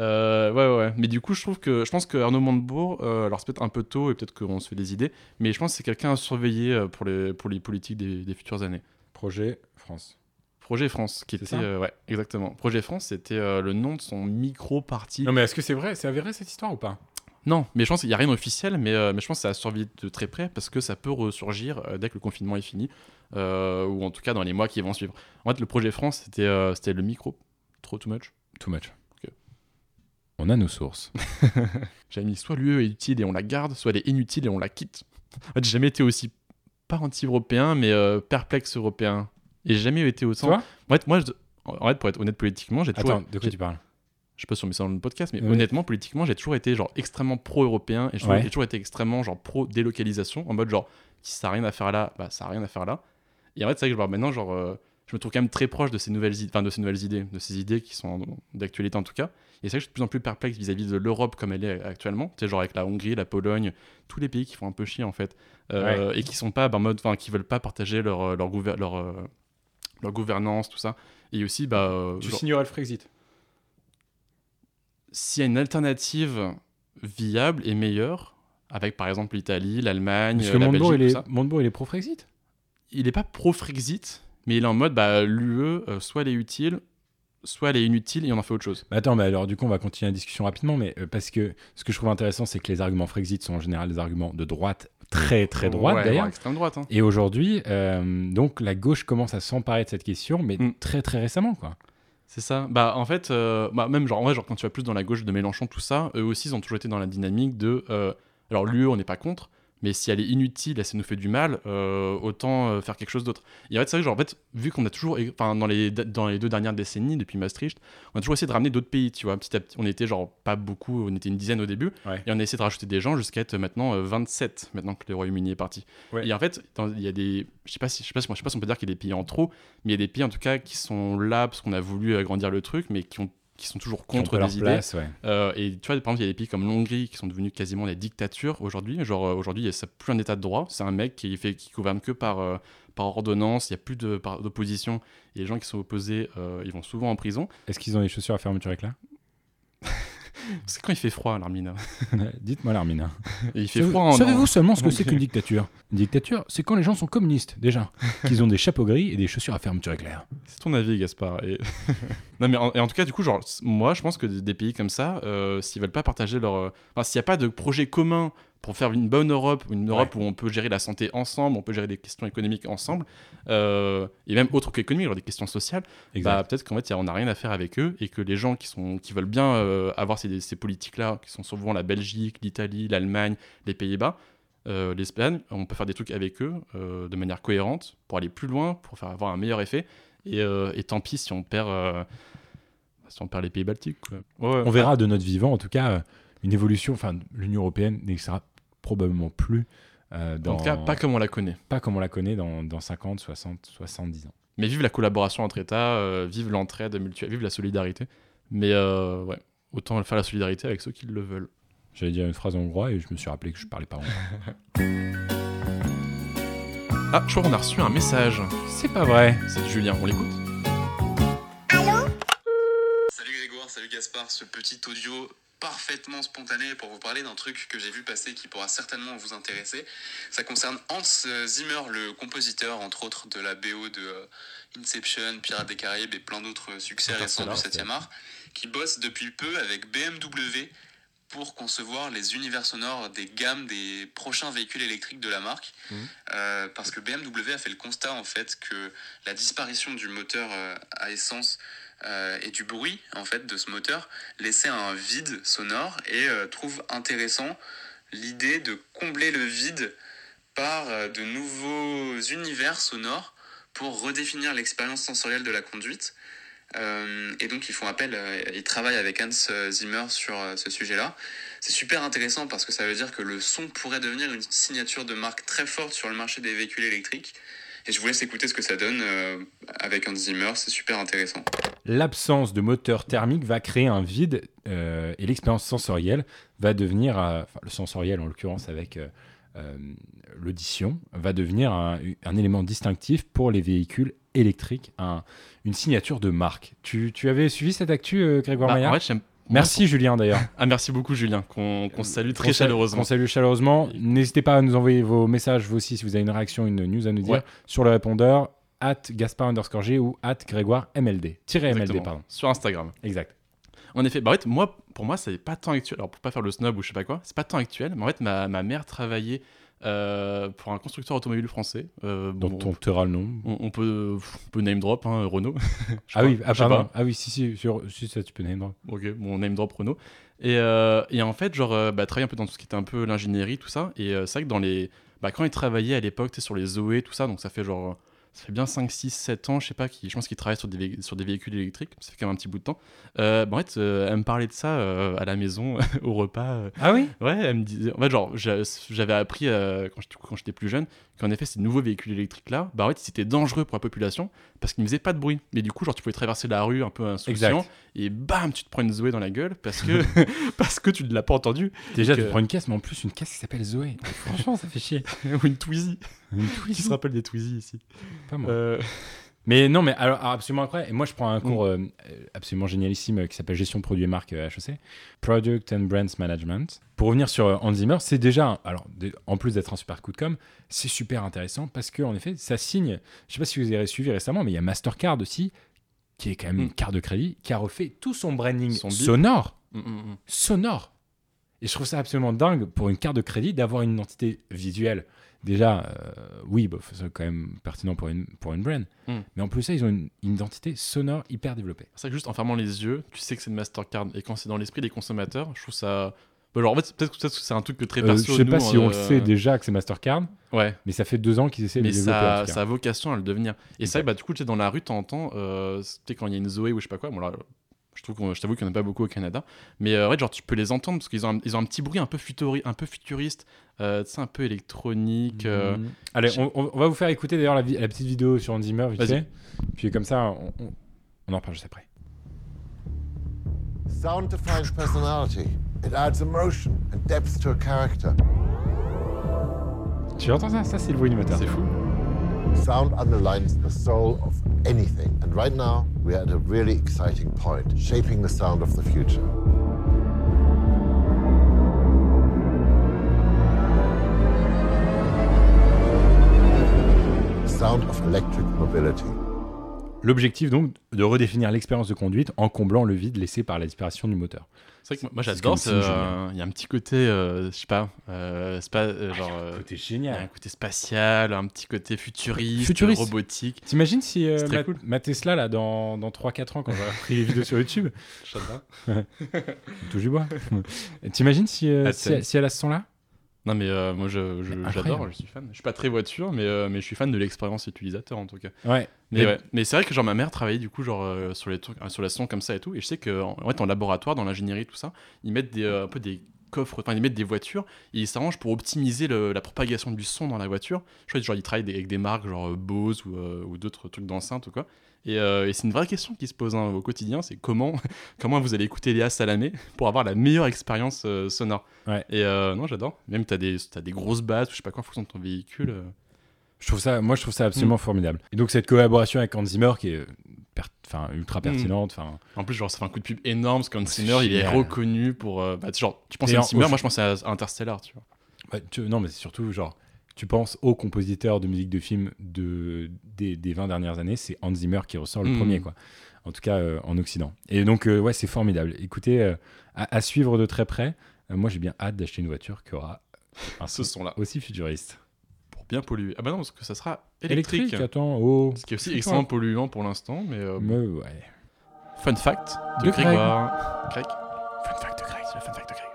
Euh, ouais, ouais. Mais du coup, je trouve que je pense que Arnaud Montebourg, euh, alors c'est peut-être un peu tôt et peut-être qu'on se fait des idées, mais je pense que c'est quelqu'un à surveiller pour les pour les politiques des, des futures années.
Projet France.
Projet France, qui était, euh, ouais, exactement. Projet France, c'était euh, le nom de son micro-parti.
Non, mais est-ce que c'est vrai? C'est avéré cette histoire ou pas?
Non, mais je pense qu'il n'y a rien d'officiel, mais, euh, mais je pense que ça a survécu de très près parce que ça peut ressurgir euh, dès que le confinement est fini, euh, ou en tout cas dans les mois qui vont suivre. En fait, le projet France, c'était euh, c'était le micro. Trop too much?
Too much. On a nos sources.
J'avais mis soit l'UE est utile et on la garde, soit elle est inutile et on la quitte. En fait, j'ai jamais été aussi, pas anti-européen, mais perplexe européen. Et j'ai jamais été autant.
Toi?
En fait, moi, je- en fait, pour être honnête politiquement, j'ai toujours.
Attends, de quoi
j'ai-
tu parles?
Je sais pas sur mes salons de podcast, mais honnêtement, politiquement, j'ai toujours été genre extrêmement pro-européen et j'ai toujours-
Ouais.
j'ai toujours été extrêmement genre pro-délocalisation, en mode genre, si ça a rien à faire là, bah ça a rien à faire là. Et en fait, c'est vrai que genre, maintenant, genre, euh, je me trouve quand même très proche de ces nouvelles, idées- enfin, de ces nouvelles idées, de ces idées qui sont d'actualité en tout cas. Et c'est vrai que je suis de plus en plus perplexe vis-à-vis de l'Europe comme elle est actuellement. Tu sais, genre avec la Hongrie, la Pologne, tous les pays qui font un peu chier en fait. Euh, Et qui sont pas bah, en mode, enfin, qui veulent pas partager leur, euh, leur, gouver- leur, leur gouvernance, tout ça. Et aussi, bah. euh,
Tu
genre-
signerais le Frexit
s'il y a une alternative viable et meilleure, avec par exemple l'Italie, l'Allemagne, la
Montebourg,
Belgique,
il
tout
est,
ça,
il est pro-Frexit
il est pas pro-Frexit, mais il est en mode bah, l'UE, euh, soit elle est utile, soit elle est inutile et on en fait autre chose.
Bah Attends, mais alors du coup, on va continuer la discussion rapidement, mais euh, parce que ce que je trouve intéressant, c'est que les arguments Frexit sont en général des arguments de droite, très très droite
Ouais,
d'ailleurs.
voire extrême droite. hein.
Et aujourd'hui, euh, donc la gauche commence à s'emparer de cette question, mais
Mm.
très très récemment, quoi.
C'est ça. Bah en fait, euh, bah, même genre, en vrai, genre quand tu vas plus dans la gauche de Mélenchon, tout ça, eux aussi ils ont toujours été dans la dynamique de. euh, alors l'UE, on n'est pas contre, mais si elle est inutile et ça nous fait du mal, euh, autant euh, faire quelque chose d'autre. Et en fait, c'est vrai genre, en fait, vu qu'on a toujours, enfin dans les, dans les deux dernières décennies, depuis Maastricht, on a toujours essayé de ramener d'autres pays, tu vois. Petit à petit, on était genre pas beaucoup, on était une dizaine au début,
Ouais.
et on a essayé de rajouter des gens jusqu'à être maintenant euh, 27, maintenant que le Royaume-Uni est parti.
Ouais.
Et en fait, il y a des, je sais pas si, je sais pas, si- je sais pas si on peut dire qu'il y a des pays en trop, mais il y a des pays en tout cas qui sont là parce qu'on a voulu agrandir le truc, mais qui ont qui sont toujours contre les idées.
place, ouais.
Euh, et tu vois, par exemple, il y a des pays comme l'Hongrie qui sont devenus quasiment des dictatures aujourd'hui. Genre, euh, aujourd'hui, il n'y a plus un état de droit. C'est un mec qui, fait, qui gouverne que par, euh, par ordonnance. Il n'y a plus d'opposition. Et les gens qui sont opposés, euh, ils vont souvent en prison.
Est-ce qu'ils ont des chaussures à fermeture éclair
C'est quand il fait froid, l'Armina?
Dites-moi l'Armina.
Il fait froid en
Savez-vous seulement ce que c'est qu'une dictature? Une dictature, c'est quand les gens sont communistes, déjà. Qu'ils ont des chapeaux gris et des chaussures à fermeture éclair.
C'est ton avis, Gaspard. Et... non, mais en, et en tout cas, du coup, genre, moi, je pense que des, des pays comme ça, euh, s'ils veulent pas partager leur. euh, Enfin, s'il n'y a pas de projet commun pour faire une bonne Europe, une Europe où on peut gérer la santé ensemble, on peut gérer des questions économiques ensemble, euh, et même autre qu'économique, des questions sociales, bah, peut-être qu'en fait, a- on n'a rien à faire avec eux et que les gens qui, sont, qui veulent bien euh, avoir ces, ces politiques-là, qui sont souvent la Belgique, l'Italie, l'Allemagne, les Pays-Bas, euh, l'Espagne, on peut faire des trucs avec eux euh, de manière cohérente pour aller plus loin, pour faire avoir un meilleur effet. Et, euh, et tant pis si on perd, euh, si on perd les pays baltiques. quoi. Ouais,
On verra de notre vivant, en tout cas, une évolution. Enfin, l'Union européenne n'existera probablement plus. euh, dans,
En tout cas, pas comme on la connaît.
pas comme on la connaît dans, dans 50, 60, 70 ans.
Mais vive la collaboration entre États, euh, vive l'entraide mutuelle, vive la solidarité. Mais euh, ouais, autant faire la solidarité avec ceux qui le veulent.
J'allais dire une phrase en hongrois et je me suis rappelé que je parlais pas hongrois.
Ah, je crois qu'on a reçu un message.
C'est pas vrai.
C'est Julien, on l'écoute
Salut Grégoire, salut Gaspard, ce petit audio parfaitement spontané pour vous parler d'un truc que j'ai vu passer qui pourra certainement vous intéresser. Ça concerne Hans Zimmer, le compositeur entre autres de la BO de euh, Inception, Pirates des Caraïbes et plein d'autres succès récents du
Interstellar,
7e art, qui bosse depuis peu avec BMW pour concevoir les univers sonores des gammes des prochains véhicules électriques de la marque.
Mhm.
Euh, parce que BMW a fait le constat en fait que la disparition du moteur euh, à essence euh, et du bruit en fait de ce moteur laissait un vide sonore et euh, trouve intéressant l'idée de combler le vide par euh, de nouveaux univers sonores pour redéfinir l'expérience sensorielle de la conduite. Et donc ils font appel, ils travaillent avec Hans Zimmer sur ce sujet-là. C'est super intéressant parce que ça veut dire que le son pourrait devenir une signature de marque très forte sur le marché des véhicules électriques. Et je vous laisse écouter ce que ça donne avec Hans Zimmer, c'est super intéressant.
L'absence de moteur thermique va créer un vide euh, et l'expérience sensorielle va devenir, euh, enfin, le sensoriel en l'occurrence avec euh, l'audition, va devenir un, un élément distinctif pour les véhicules électriques, un- une signature de marque. Tu, tu avais suivi cette actu, Grégoire
Bah,
Maillard?
en
Merci Julien d'ailleurs.
Ah, merci beaucoup, Julien, qu'on se salue très chaleureusement.
qu'on salue chaleureusement. N'hésitez pas à nous envoyer vos messages, vous aussi, si vous avez une réaction, une news à nous dire,
Ouais.
sur le répondeur at Gaspard underscore G ou at Grégoire MLD. Tiré MLD, pardon.
Sur Instagram.
Exact.
En effet, bah en fait, moi, pour moi, c'est pas tant actuel. Alors, pour pas faire le snob ou je sais pas quoi, c'est pas tant actuel. Mais en fait, ma, ma mère travaillait euh, pour un constructeur automobile français. euh,
Dont
bon,
on le nom.
on, on peut, on peut name drop, hein, Renault.
Ah oui, ah,
pas.
ah oui, si, si, sur, si ça tu peux name drop.
Ok, bon, name drop Renault. Et, euh, et en fait, genre, euh, bah, travailler un peu dans tout ce qui était un peu l'ingénierie, tout ça. Et c'est vrai que dans les. Bah, quand il travaillait à l'époque, sur les Zoé, tout ça, donc ça fait genre. Ça fait bien 5, 6, 7 ans, je sais pas, qui, je pense qu'il travaille sur des, sur des véhicules électriques, ça fait quand même un petit bout de temps. Euh, bah, en fait, euh, elle me parlait de ça euh, à la maison, au repas.
Ah oui?
Ouais, elle me disait. En fait, genre, j'a- j'avais appris quand j'étais plus jeune qu'en effet, ces nouveaux véhicules électriques là, bah en fait, c'était dangereux pour la population parce qu'ils ne faisaient pas de bruit. Mais du coup, genre, tu pouvais traverser la rue un peu insouciant
Exact.
et bam, tu te prends une Zoé dans la gueule parce que parce que tu ne l'as pas entendu.
Déjà,
Donc,
tu
euh,
prends une caisse, mais en plus, une caisse qui s'appelle Zoé. Franchement, ça fait chier.
ou une Twizy.
Une
Qui
Twizy.
se rappelle des Twizy ici
Pas moi.
Euh,
Mais non, mais alors, absolument incroyable. Et moi, je prends un cours euh, absolument génialissime euh, qui s'appelle Gestion de produits et marques euh, HEC, Product and Brands Management. Pour revenir sur euh, Hans Zimmer, c'est déjà, alors, en plus d'être un super coup de com, c'est super intéressant parce que, en effet, ça signe. Je sais pas si vous avez suivi récemment, mais il y a Mastercard aussi, qui est quand même
Mm.
une carte de crédit, qui a refait tout son branding
Son
sonore.
mm, mm, mm.
sonore. Et je trouve ça absolument dingue pour une carte de crédit d'avoir une identité visuelle. Déjà, euh, oui, bah, c'est quand même pertinent pour une, pour une brand.
Mm.
Mais en plus, ça, ils ont une, une identité sonore hyper développée.
C'est vrai que juste en fermant les yeux, tu sais que c'est une Mastercard. Et quand c'est dans l'esprit des consommateurs, je trouve ça. Bah, genre, en fait, peut-être peut que c'est un truc que très
Euh,
perso.
je sais pas si on le
euh,
sait déjà que c'est Mastercard,
Ouais.
mais ça fait deux ans qu'ils essaient de
mais
le développer.
ça, ça a vocation à le devenir. Et que bah, du coup, tu sais, dans la rue, t'entends, euh, tu sais, quand il y a une Zoé ou je sais pas quoi, bon là, je trouve qu'on- je t'avoue qu'il n'y en a pas beaucoup au Canada, mais euh, ouais, genre, tu peux les entendre parce qu'ils ont, un- ils ont un petit bruit un peu, futuri- un peu futuriste, euh, tu sais, un peu électronique. euh,
Mhm. Allez, on, va vous faire écouter d'ailleurs la, vi- la petite vidéo sur Hans Zimmer, vite
Vas-y.
fait. Puis comme ça, on, on- on en reparle juste après.
Sound defines personality. It adds emotion and depth to a character.
Tu entends ça? Ça, c'est le bruit du moteur.
C'est fou.
Sound underlines the soul of anything. And right now, we're at a really exciting point, shaping the sound of the future. Sound of electric mobility.
L'objectif donc de redéfinir l'expérience de conduite en comblant le vide laissé par la disparition du moteur.
C'est vrai que moi, j'adore. euh, Il y a un petit côté, euh, je sais pas, euh, c'est pas euh, genre.
Côté
il y a
génial.
un côté spatial, un petit côté futuriste,
Futuriste.
robotique.
T'imagines si euh,
C'est très
ma,
cool.
ma Tesla là dans, dans 3-4 ans quand j'aurai pris les vidéos sur YouTube, touche du bois. T'imagines si, si, si elle a ce son là
Non mais euh, moi je- je- j'adore, je suis fan. Je suis pas très voiture, mais, euh, mais je suis fan de l'expérience utilisateur en tout cas.
Ouais.
Mais,
Mais-
ouais. mais c'est vrai que genre ma mère travaillait du coup genre euh, sur les trucs, sur la son comme ça et tout, et je sais que en, en fait, en laboratoire, dans l'ingénierie tout ça, ils mettent des, un peu des coffres, enfin ils mettent des voitures, et ils s'arrangent pour optimiser le- la propagation du son dans la voiture. Je crois que genre ils travaillent des- avec des marques genre euh, Bose ou, euh, ou d'autres trucs d'enceinte ou quoi. Et, euh, et c'est une vraie question qui se pose hein, au quotidien, c'est comment, comment vous allez écouter Léa Salamé pour avoir la meilleure expérience euh, sonore.
Ouais.
Et non, j'adore. Même t'as des, t'as des grosses basses, je sais pas quoi, en fonction de ton véhicule.
Je trouve ça, moi je trouve ça absolument formidable. Et donc cette collaboration avec Hans Zimmer qui est enfin ultra pertinente. Enfin,
En plus, genre, ça fait un coup de pub énorme parce Zimmer, il est reconnu pour. euh, bah, genre, tu penses à Hans Zimmer, moi je pense à Interstellar, tu vois.
tu- non mais c'est surtout genre tu penses aux compositeurs de musique de film de des, des 20 dernières années, c'est Hans Zimmer qui ressort le
Mm.
premier quoi. En tout cas euh, en Occident. Et donc euh, ouais c'est formidable. Écoutez, à, à suivre de très près. Moi j'ai bien hâte d'acheter une voiture qui aura un
Ce
son
son-là.
aussi futuriste.
Bien polluer. Ah bah non, parce que ça sera électrique.
attends, oh.
Ce qui est aussi extrêmement polluant pour l'instant, mais. euh,
Mais ouais.
Fun fact de,
De
Grégoire. Greg. Fun fact de Greg, c'est le fun fact de Greg.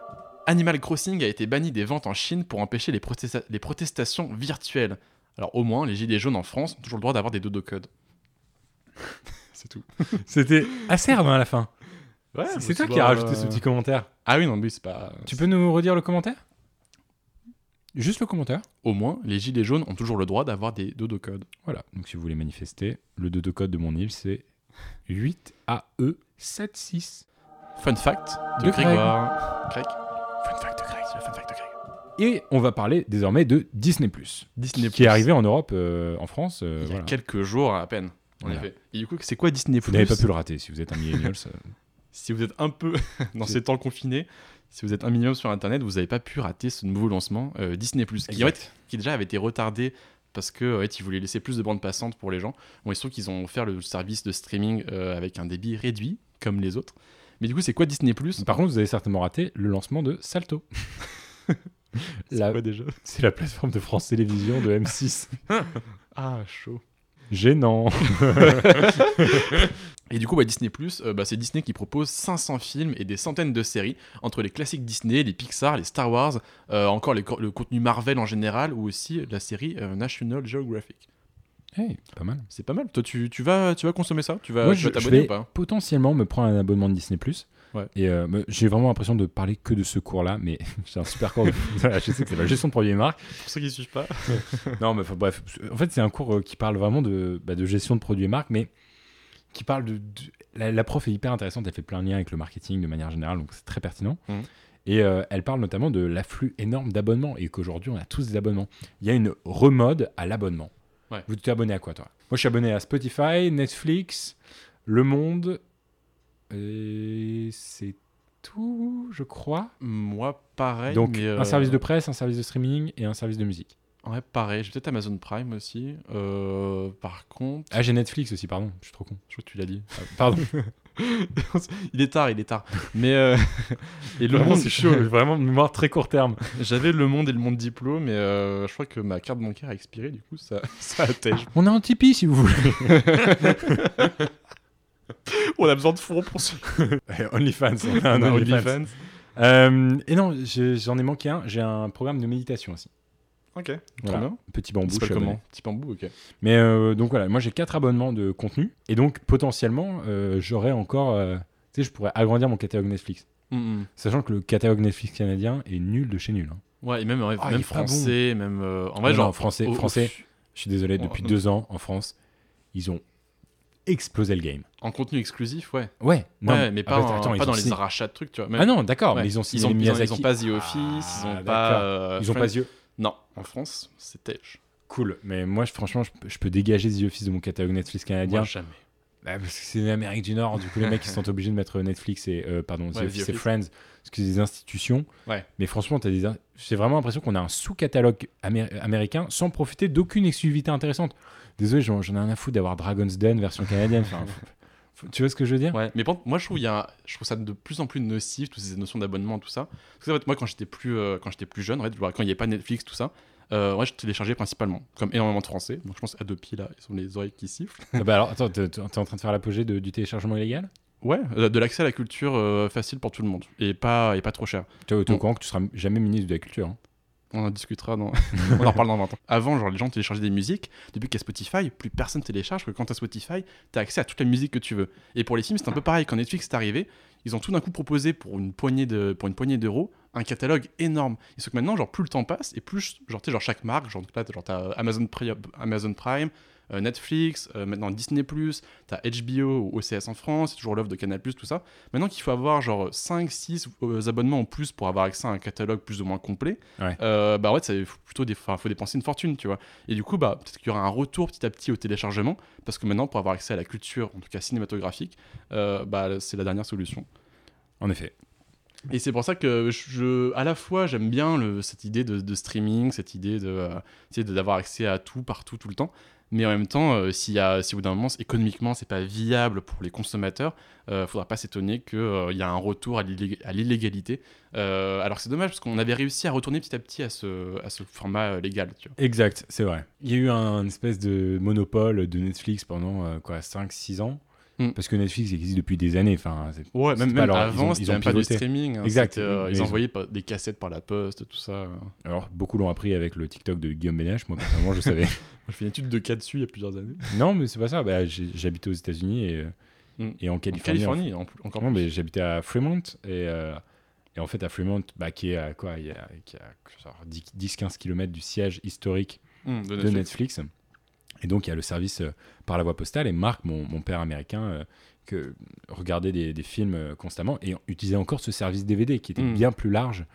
Animal Crossing a été banni des ventes en Chine pour empêcher les, protesta- les protestations virtuelles. Alors au moins, les gilets jaunes en France ont toujours le droit d'avoir des dodo-codes. c'est tout.
C'était acerbe hein, à la fin.
Ouais,
c'est toi qui as rajouté ce petit commentaire.
Ah oui, non, mais c'est pas.
Tu peux nous redire le commentaire? Juste le commentaire.
Au moins, les gilets jaunes ont toujours le droit d'avoir des dodo-codes.
Voilà, donc si vous voulez manifester, le dodo code de mon île, c'est E 8AE76.
Fun fact de,
De Greg.
Grégoire. Greg. Fun fact de Greg, c'est le fun fact de Greg.
Et on va parler désormais de Disney+,
Disney+.
qui est arrivé en Europe, euh, en France. euh,
il y a
voilà.
quelques jours à peine. En
Voilà.
effet. Et du coup, c'est quoi Disney
Vous n'avez pas pu le rater si vous êtes un millennial. ça-
Si vous êtes un peu dans ces temps confinés, si vous êtes un minimum sur Internet, vous n'avez pas pu rater ce nouveau lancement euh, Disney+, qui, en
Exact.
fait, qui déjà avait été retardé parce que en fait, ils voulaient laisser plus de bandes passantes pour les gens. Bon, il se trouve qu'ils ont offert le service de streaming euh, avec un débit réduit, comme les autres. Mais du coup, c'est quoi Disney+.
Par contre, vous avez certainement raté le lancement de Salto.
c'est
La-
quoi déjà?
C'est la plateforme de France Télévisions de M6.
Ah, chaud.
Gênant.
Et du coup, bah, Disney+, euh, bah, c'est Disney qui propose 500 films et des centaines de séries, entre les classiques Disney, les Pixar, les Star Wars, euh, encore les co- le contenu Marvel en général, ou aussi la série euh, National Geographic.
Hey, pas mal.
C'est pas mal. Toi, tu, tu vas, tu vas consommer ça? Tu vas,
Moi,
tu
je,
vas
je
t'abonner
vais
ou pas?
potentiellement me prendre un abonnement de Disney+.
Ouais.
Et euh, j'ai vraiment l'impression de parler que de ce cours-là, mais j'ai un super cours. De... Voilà, je sais que c'est la gestion de produits et marques.
Pour ceux qui suivent pas.
Non, mais enfin, bref. En fait, c'est un cours euh, qui parle vraiment de, bah, de gestion de produits et marques, mais qui parle de. de- La, la prof est hyper intéressante. Elle fait plein de liens avec le marketing de manière générale, donc c'est très pertinent.
Mhm.
Et euh, elle parle notamment de l'afflux énorme d'abonnements et qu'aujourd'hui, on a tous des abonnements. Il y a une remode à l'abonnement.
Ouais.
Vous t'es abonné à quoi, toi? Moi, je suis abonné à Spotify, Netflix, Le Monde. Et c'est tout, je crois.
Moi, pareil.
Donc,
mais, euh,
un service de presse, un service de streaming et un service de musique.
Ouais, pareil. J'ai peut-être Amazon Prime aussi. Euh, par contre.
Ah, j'ai Netflix aussi, pardon. Je suis trop con.
Je crois que tu l'as dit.
Ah, pardon.
il est tard, il est tard. Mais. euh, et le
Vraiment,
monde.
c'est chaud. Vraiment, mémoire très court terme.
J'avais le monde et le monde diplôme, mais euh, je crois que ma carte bancaire a expiré, du coup, ça, ça attège.
On a un Tipeee si vous voulez.
On a besoin de fonds pour ce.
OnlyFans. On a un OnlyFans. Euh, et non, j'en ai manqué un. J'ai un programme de méditation aussi.
Ok, trop
Voilà.
bien.
Petit bambou. Je
comment? Petit bambou, ok.
Mais euh, donc voilà, moi j'ai quatre abonnements de contenu. Et donc potentiellement, euh, j'aurais encore. tu sais, je pourrais agrandir mon catalogue Netflix.
Mm, mm.
Sachant que le catalogue Netflix canadien est nul de chez nul. hein.
Ouais, et même,
Ah,
même
bon.
français, même. en vrai,
Ouais,
genre.
non, français, français. Je suis désolé,
Oh,
depuis
non.
deux ans en France, ils ont explosé le game.
En contenu exclusif, ouais.
Ouais, non,
ouais, mais pas,
attends,
dans les arrachats de trucs, tu vois.
Ah non, d'accord,
Ouais.
mais ils ont signé
ils ont, ils ont- ils
Miyazaki.
ont pas The Office, ils ont pas. euh,
Ils ont
Friends.
pas yeux.
Non, en France, Tej.
Cool, mais moi je- franchement, je, peux- je peux dégager The Office de mon catalogue Netflix canadien
Moi, jamais.
Bah, parce que c'est l'Amérique du Nord, du coup les mecs ils sont obligés de mettre Netflix et euh, pardon,
Ouais,
Office. Friends, parce que c'est des institutions.
Ouais.
Mais franchement, t'as des, j'ai vraiment l'impression qu'on a un sous-catalogue amé- américain sans profiter d'aucune exclusivité intéressante. Désolé, j'en, ai rien à foutre d'avoir Dragon's Den version canadienne. Enfin, tu vois ce que je veux dire?
Ouais, mais moi je trouve, y a, je trouve ça de plus en plus nocif, toutes ces notions d'abonnement, tout ça. Parce que en fait, moi quand j'étais plus, euh, quand j'étais plus jeune, en fait, quand il n'y avait pas Netflix, tout ça, euh, ouais, je téléchargeais principalement, comme énormément de français. Donc je pense pieds là, ils ont les oreilles qui sifflent.
Ah bah alors, attends, t'es, en train de faire l'apogée du téléchargement illégal?
Ouais, euh, de l'accès à la culture euh, facile pour tout le monde et pas, et pas trop cher.
Tu es au courant que tu seras jamais ministre de la culture. hein?
On en discutera dans. on en reparle dans 20 ans. Avant, genre, les gens téléchargeaient des musiques. Depuis qu'il y a Spotify, plus personne télécharge. Que quand t'as Spotify, t'as accès à toute la musique que tu veux. Et pour les films, c'est un peu pareil. Quand Netflix est arrivé, ils ont tout d'un coup proposé pour une poignée de, pour une poignée d'euros un catalogue énorme. Et sauf que maintenant, genre, plus le temps passe et plus, genre, genre chaque marque, genre, là, genre, t'as Amazon, Pri- Amazon Prime, euh, Netflix, euh, maintenant Disney+, t'as HBO ou OCS en France, c'est toujours l'offre de Canal+, tout ça. Maintenant qu'il faut avoir genre 5, 6 euh, abonnements en plus pour avoir accès à un catalogue plus ou moins complet,
Ouais.
euh, bah ouais, ça faut plutôt des, faut dépenser une fortune, tu vois. Et du coup, bah peut-être qu'il y aura un retour petit à petit au téléchargement, parce que maintenant, pour avoir accès à la culture, en tout cas cinématographique, euh, bah c'est la dernière solution.
En effet.
Et c'est pour ça que je, à la fois, j'aime bien cette idée de, streaming, cette idée euh, de- d'avoir accès à tout, partout, tout le temps. Mais en même temps, euh, s'il y a, si au bout d'un moment, économiquement, c'est pas viable pour les consommateurs, euh, faudra pas s'étonner qu'il y a un retour à l'illég- à l'illégalité. Euh, alors c'est dommage parce qu'on avait réussi à retourner petit à petit à ce, format euh, légal.
Exact, c'est vrai. Il y a eu un espèce de monopole de Netflix pendant euh, quoi 5-6 ans.
Mm.
Parce que Netflix existe depuis des années. Enfin,
Ouais, même, même
leur-
avant,
ils
même pas du
pivoté.
streaming. hein,
Exact.
euh, ils
ont-
envoyaient des cassettes par la poste, tout ça.
Alors, beaucoup l'ont appris avec le TikTok de Guillaume Benesch. Moi, personnellement, je savais.
J'ai fait une étude de cas dessus il y a plusieurs années.
non, mais c'est pas ça. Bah, j'habitais aux États-Unis et, euh,
Mm.
et en
En
Californie.
Californie, en- encore
Non,
plus.
mais j'habitais à Fremont et, euh, et en fait à Fremont, bah, qui est à quoi Il y a, qui est à genre 10-15 km du siège historique
Mm, de
de
Netflix.
Et donc il y a le service euh, par la voie postale et Marc, mon, mon père américain, euh, que regardait des, des films euh, constamment et utilisait encore ce service DVD qui était
Mm.
bien plus large.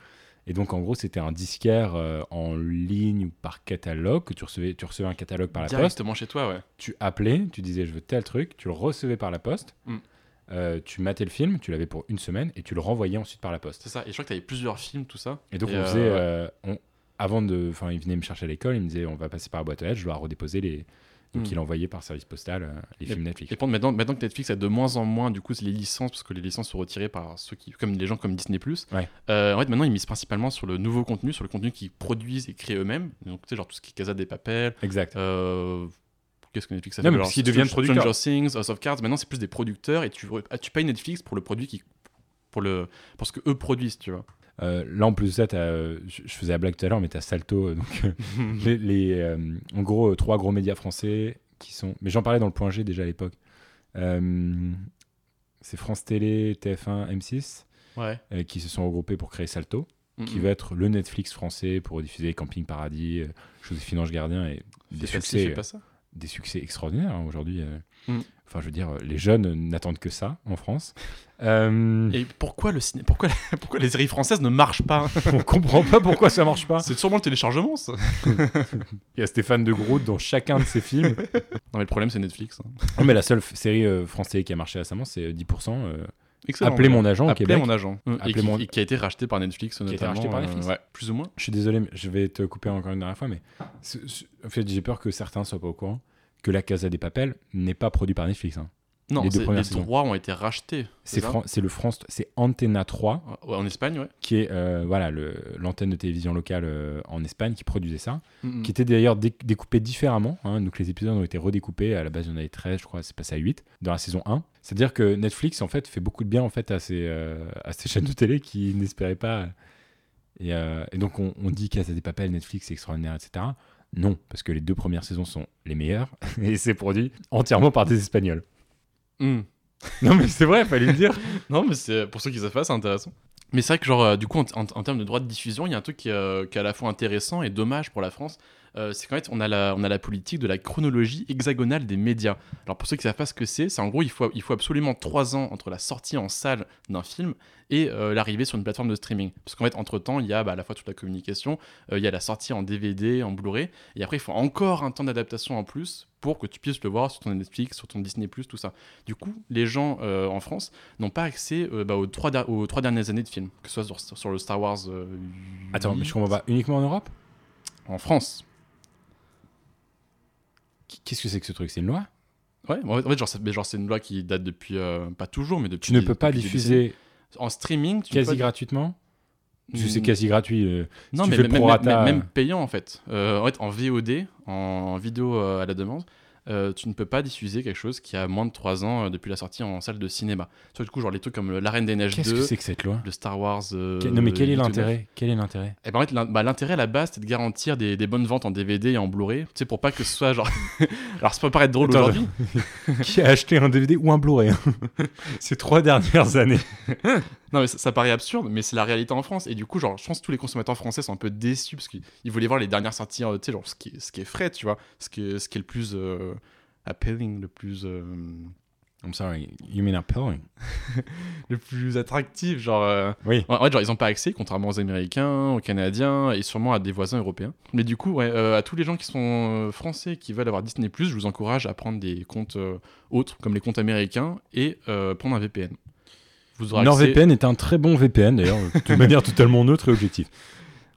Et donc en gros c'était un disquaire euh, en ligne ou par catalogue que tu recevais, tu recevais un catalogue par la poste
Directement chez toi, ouais.
tu appelais, tu disais je veux tel truc, tu le recevais par la poste,
Mm.
euh, tu matais le film, tu l'avais pour une semaine et tu le renvoyais ensuite par la poste.
C'est ça. Et je crois que tu avais plusieurs films, tout ça.
Et donc
Et,
on
euh,
faisait,
ouais.
euh, on- avant de, enfin il venait me chercher à l'école, il me disait on va passer par la boîte aux lettres, je dois redéposer les, donc
Mm.
il envoyait par service postal euh, les
Et-
films Netflix.
Et maintenant, maintenant que Netflix a de moins en moins du coup les licences, parce que les licences sont retirées par ceux qui, comme les gens comme Disney+.
Ouais.
Euh, en fait, maintenant ils misent principalement sur le nouveau contenu, sur le contenu qu'ils produisent et créent eux-mêmes. Donc tu sais genre tout ce qui est Casa des Papel.
Exact.
Euh, Qu'est-ce que Netflix a
Non,
fait
mais parce qu'ils deviennent
Stranger
producteurs.
Things, House of Cards. Maintenant c'est plus des producteurs et tu, ah, tu payes Netflix pour le produit qui, pour le, pour ce que eux produisent, tu vois.
Euh, là en plus de ça, euh, je, faisais la blague tout à l'heure, mais t'as Salto, euh, donc les, les, en gros trois gros médias français qui sont, mais j'en parlais dans le point G déjà à l'époque. C'est France Télé, TF1, M6
Ouais.
euh, qui se sont regroupés pour créer Salto. qui va être le Netflix français pour diffuser Camping Paradis, euh, Joséphine Ange Gardien et des succès,
fait pas ça.
des succès extraordinaires hein, aujourd'hui. euh.
Mm.
Enfin, je veux dire, euh, les jeunes n'attendent que ça en France. Euh,
Et pourquoi le ciné, pourquoi, pourquoi les séries françaises ne marchent pas?
On comprend pas pourquoi ça marche pas.
C'est sûrement le téléchargement, ça.
Il y a Stéphane de Groot dans chacun de ses films.
Non mais le problème c'est Netflix. hein.
Non, mais la seule série euh, française qui a marché récemment, c'est euh, 10%. euh,
Excellent.
Appelez mon agent au
Appelez mon agent. Et,
Appelez
qui,
mon-
et qui a été racheté par Netflix
a été racheté par
euh,
Netflix.
ouais, plus ou moins.
Je suis désolé, mais je vais te couper encore une dernière fois, mais en fait, j'ai peur que certains soient pas au courant que La Casa des Papel n'est pas produit par Netflix. hein.
Non,
Les deux premières
les droits ont été rachetés.
C'est le France, c'est Antena 3
Ouais, En Espagne, ouais.
qui est euh, voilà l'antenne de télévision locale euh, en Espagne qui produisait ça,
Mhm.
qui était d'ailleurs dé- découpé différemment. hein. donc les épisodes ont été redécoupés. À la base, il y en avait 13, je crois, c'est passé à 8 dans la saison 1. C'est-à-dire que Netflix en fait fait beaucoup de bien en fait à ces euh, à ces chaînes de télé qui n'espéraient pas. Et, et donc on, on dit Casa des Papel, Netflix, c'est extraordinaire, etc. Non, parce que les deux premières saisons sont les meilleures et c'est produit entièrement par des Espagnols.
Mhm.
Non mais c'est vrai, fallait le dire.
Non, mais c'est pour ceux qui savent pas, c'est intéressant. Mais c'est vrai que, genre, euh, du coup, en, en- en termes de droits de diffusion, il y a un truc qui, euh, qui est à la fois intéressant et dommage pour la France. Euh, c'est qu'en fait, on a, la, on a la politique de la chronologie hexagonale des médias. Alors, pour ceux qui ne savent pas ce que c'est, c'est en gros, il faut, il faut absolument trois ans entre la sortie en salle d'un film et euh, l'arrivée sur une plateforme de streaming. Parce qu'en fait, entre-temps, il y a bah, à la fois toute la communication, euh, il y a la sortie en DVD, en Blu-ray, et après, il faut encore un temps d'adaptation en plus pour que tu puisses le voir sur ton Netflix, sur ton Disney+, tout ça. Du coup, les gens euh, en France n'ont pas accès bah, aux, trois der- aux trois dernières années de films, que ce soit sur, sur le Star Wars...
Attends, mais
8,
je comprends pas. Uniquement en Europe?
En France.
Qu'est-ce que c'est que ce truc? C'est une loi?
Ouais, en fait, en fait, genre, mais genre, c'est une loi qui date depuis, euh, pas toujours, mais depuis...
Tu ne peux pas diffuser.
En streaming, tu peux
quasi
pas-
gratuitement? Parce que
Hmm.
c'est quasi gratuit. euh,
Non, mais même, même- même payant en fait. Euh, en fait, en VOD, en vidéo euh, à la demande, euh, tu ne peux pas diffuser quelque chose qui a moins de 3 ans euh, depuis la sortie en salle de cinéma. Sur du coup, genre les trucs comme euh, La Reine des Neiges
Qu'est-ce
2,
que c'est que cette loi?
le Star Wars. euh,
Que- Non, mais quel est
8 ou 9.
l'intérêt? Quel est l'intérêt?
Et ben, en fait, bah, l'intérêt à la base, c'était de garantir des, des bonnes ventes en DVD et en Blu-ray, tu sais, pour pas que ce soit genre. Alors, ça peut paraître drôle aujourd'hui.
Qui a acheté un DVD ou un Blu-ray hein? Ces trois dernières années.
Non, mais ça, ça paraît absurde, mais c'est la réalité en France. Et du coup, genre, je pense que tous les consommateurs français sont un peu déçus parce qu'ils ils voulaient voir les dernières sorties, euh, tu sais, genre, ce qui, est- ce qui est frais, tu vois, ce qui est, ce qui est le plus euh, appealing, le plus. euh,
I'm sorry, you mean appealing?
le plus attractif, genre. euh,
Oui.
En fait, genre, ils n'ont pas accès, contrairement aux Américains, aux Canadiens et sûrement à des voisins européens. Mais du coup, ouais, euh, à tous les gens qui sont français qui veulent avoir Disney, je vous encourage à prendre des comptes autres, comme les comptes américains, et prendre un VPN. Vous aurez accès-
NordVPN est un très bon VPN d'ailleurs, de manière totalement neutre et objective.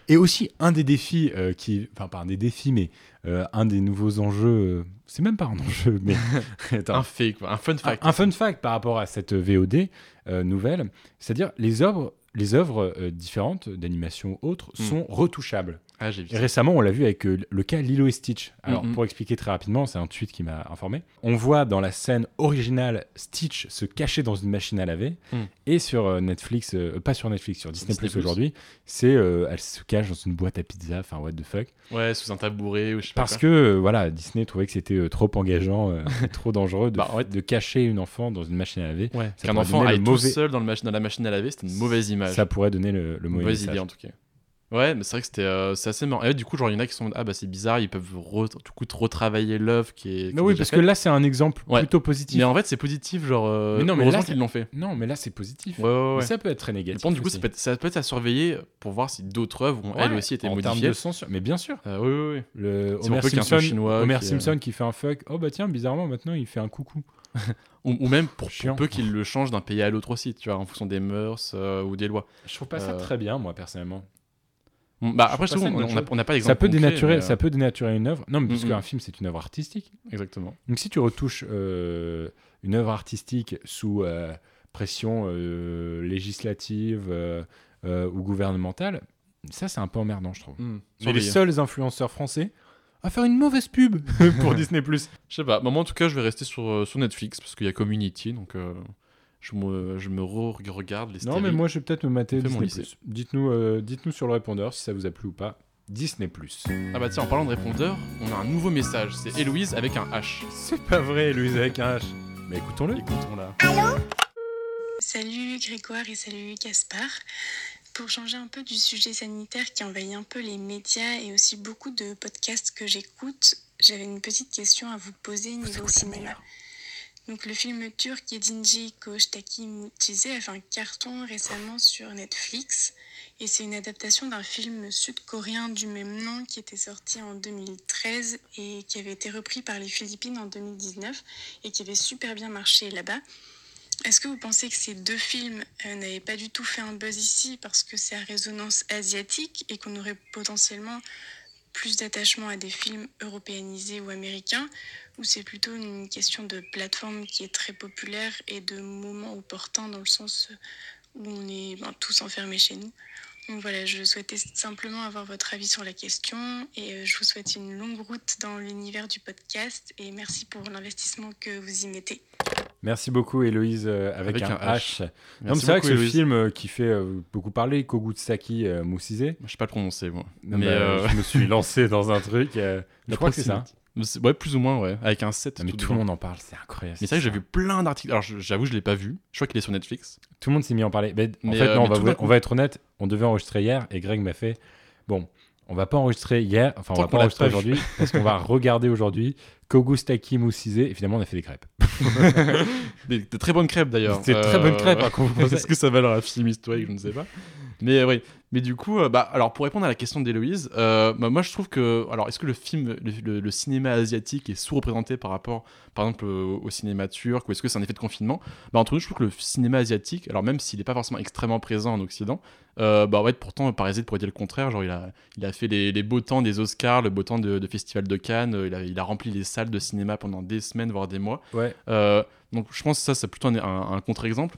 Et aussi, un des défis euh, qui. Enfin, pas un des défis, mais euh, un des nouveaux enjeux. euh, c'est même pas un enjeu, mais. Attends.
un fait, quoi, un fun fact.
Un, un fun fact par rapport à cette VOD nouvelle, c'est-à-dire les œuvres, les œuvres différentes d'animation ou autres
Mm.
sont retouchables.
Ah, vu
récemment, on l'a vu avec euh, le cas Lilo et Stitch. Alors, pour expliquer très rapidement, c'est un tweet qui m'a informé. On voit dans la scène originale Stitch se cacher dans une machine à laver.
Mm.
Et sur euh, Netflix, euh, pas sur Netflix, sur Disney,
Disney+.
Plus aujourd'hui, c'est euh, elle se cache dans une boîte à pizza. Enfin, what the fuck.
Ouais, sous un tabouret ou je sais pas
Parce que voilà, Disney trouvait que c'était trop engageant, euh, trop dangereux de,
Bah,
de cacher une enfant dans une machine à laver.
Ouais, qu'un enfant aille tout seul dans, le mach- dans la machine à laver, c'était une mauvaise image.
Ça pourrait donner le, le mauvais
mauvaise idée en tout cas. Ouais, mais c'est vrai que c'était euh, c'est assez marrant. Et du coup, genre, il y en a qui sont ah bah c'est bizarre, ils peuvent re- du coup retravailler l'œuvre qui est. qui
Mais oui, parce que là, c'est un exemple
Ouais.
plutôt positif.
Mais en fait, c'est positif, genre. euh,
Mais non, mais
heureusement qu'ils l'ont fait.
Non, mais là, c'est positif.
Ouais, ouais, ouais.
Mais ça peut être très
Je
négatif.
pense du coup, ça peut, être, ça peut être à surveiller pour voir si d'autres œuvres ont elles aussi été
en termes
modifiées.
de censure. Mais bien sûr.
Euh, oui, oui, oui.
Le Homer, Simpson,
chinois
Homer
qui,
Simpson qui fait un fuck. Oh bah tiens, bizarrement, maintenant, il fait un coucou.
Ou, ou même pour, pour peu qu'ils le changent d'un pays à l'autre aussi, tu vois, en fonction des mœurs euh, ou des lois.
Je trouve pas ça très bien, moi, personnellement.
Bah, après,
ça
on n'a pas d'exemple.
Ça peut,
concret,
dénaturer,
mais, euh,
ça peut dénaturer une œuvre. Non, mais puisque
Mhm.
un film, c'est une œuvre artistique.
Exactement.
Donc si tu retouches euh, une œuvre artistique sous euh, pression euh, législative euh, euh, ou gouvernementale, ça c'est un peu emmerdant, je trouve.
Hmm.
On est les seuls influenceurs français à faire une mauvaise pub pour Disney+.
Je sais pas, moi en tout cas je vais rester sur, sur Netflix parce qu'il y a Community donc euh, je me, je me re- regarde les
Non, mais moi je vais peut-être me mater Disney+.
lycée.
Dites-nous euh, dites-nous sur le répondeur si ça vous a plu ou pas. Disney+.
Ah bah tiens, en parlant de répondeur, on a un nouveau message, c'est Héloïse avec un H.
C'est pas vrai, Louise avec un H. Mais écoutons-le.
Écoutons-la.
Salut Grégoire et salut Gaspard. Pour changer un peu du sujet sanitaire qui envahit un peu les médias et aussi beaucoup de podcasts que j'écoute, j'avais une petite question à vous poser niveau cinéma. Donc le film turc Yedinci Koçtaki Mucize a fait un carton récemment sur Netflix et c'est une adaptation d'un film sud-coréen du même nom qui était sorti en 2013 et qui avait été repris par les Philippines en 2019 et qui avait super bien marché là-bas. Est-ce que vous pensez que ces deux films euh, n'avaient pas du tout fait un buzz ici parce que c'est à résonance asiatique et qu'on aurait potentiellement plus d'attachement à des films européanisés ou américains ou c'est plutôt une question de plateforme qui est très populaire et de moment opportun dans le sens où on est ben, tous enfermés chez nous? Donc voilà, je souhaitais simplement avoir votre avis sur la question et euh, je vous souhaite une longue route dans l'univers du podcast et merci pour l'investissement que vous y mettez.
Merci beaucoup Héloïse euh, avec,
Avec
un,
un
H.
H.
Non, c'est vrai que ce
Héloïse.
film euh, qui fait euh, beaucoup parler, Kogutsaki euh, Moussizé,
Je sais pas le prononcer moi.
Non,
mais
bah,
euh,
je me suis lancé dans un truc. euh, je
la
crois que c'est ça.
Ouais, plus ou moins, ouais. Avec un 7.
Non, mais tout le monde en parle, c'est incroyable.
Mais c'est vrai que j'ai vu plein d'articles. Alors j'avoue, je l'ai pas vu. Je crois qu'il est sur Netflix.
Tout le monde s'est mis à en parler. Mais, en fait,
euh,
non, on va, on va être honnête. On devait enregistrer hier et Greg m'a fait Bon, On va pas enregistrer hier, enfin on
Tant
va
qu'on
pas enregistrer aujourd'hui, parce qu'on va regarder aujourd'hui Kogustaki Moussizé. Et finalement, on a fait des crêpes.
Des, de très bonnes crêpes d'ailleurs.
C'était de très bonnes crêpes, hein.
Est-ce que ça va leur film historique Je ne sais pas. Mais oui. Mais du coup, euh, bah, alors pour répondre à la question d'Héloïse, euh, bah, moi je trouve que. Alors, est-ce que le film, le, le- le cinéma asiatique est sous-représenté par rapport, par exemple, au, au cinéma turc Ou est-ce que c'est un effet de confinement? Bah, Entre nous, je trouve que le cinéma asiatique, alors même s'il n'est pas forcément extrêmement présent en Occident, euh, bah, en fait, pourtant, Parasite pourrait dire le contraire. Genre, il a, il a fait les, les beaux temps des Oscars, le beau temps de, de Festival de Cannes, euh, il a, il a rempli les salles de cinéma pendant des semaines, voire des mois.
Ouais.
Donc je pense que ça, c'est plutôt un, un- un contre-exemple.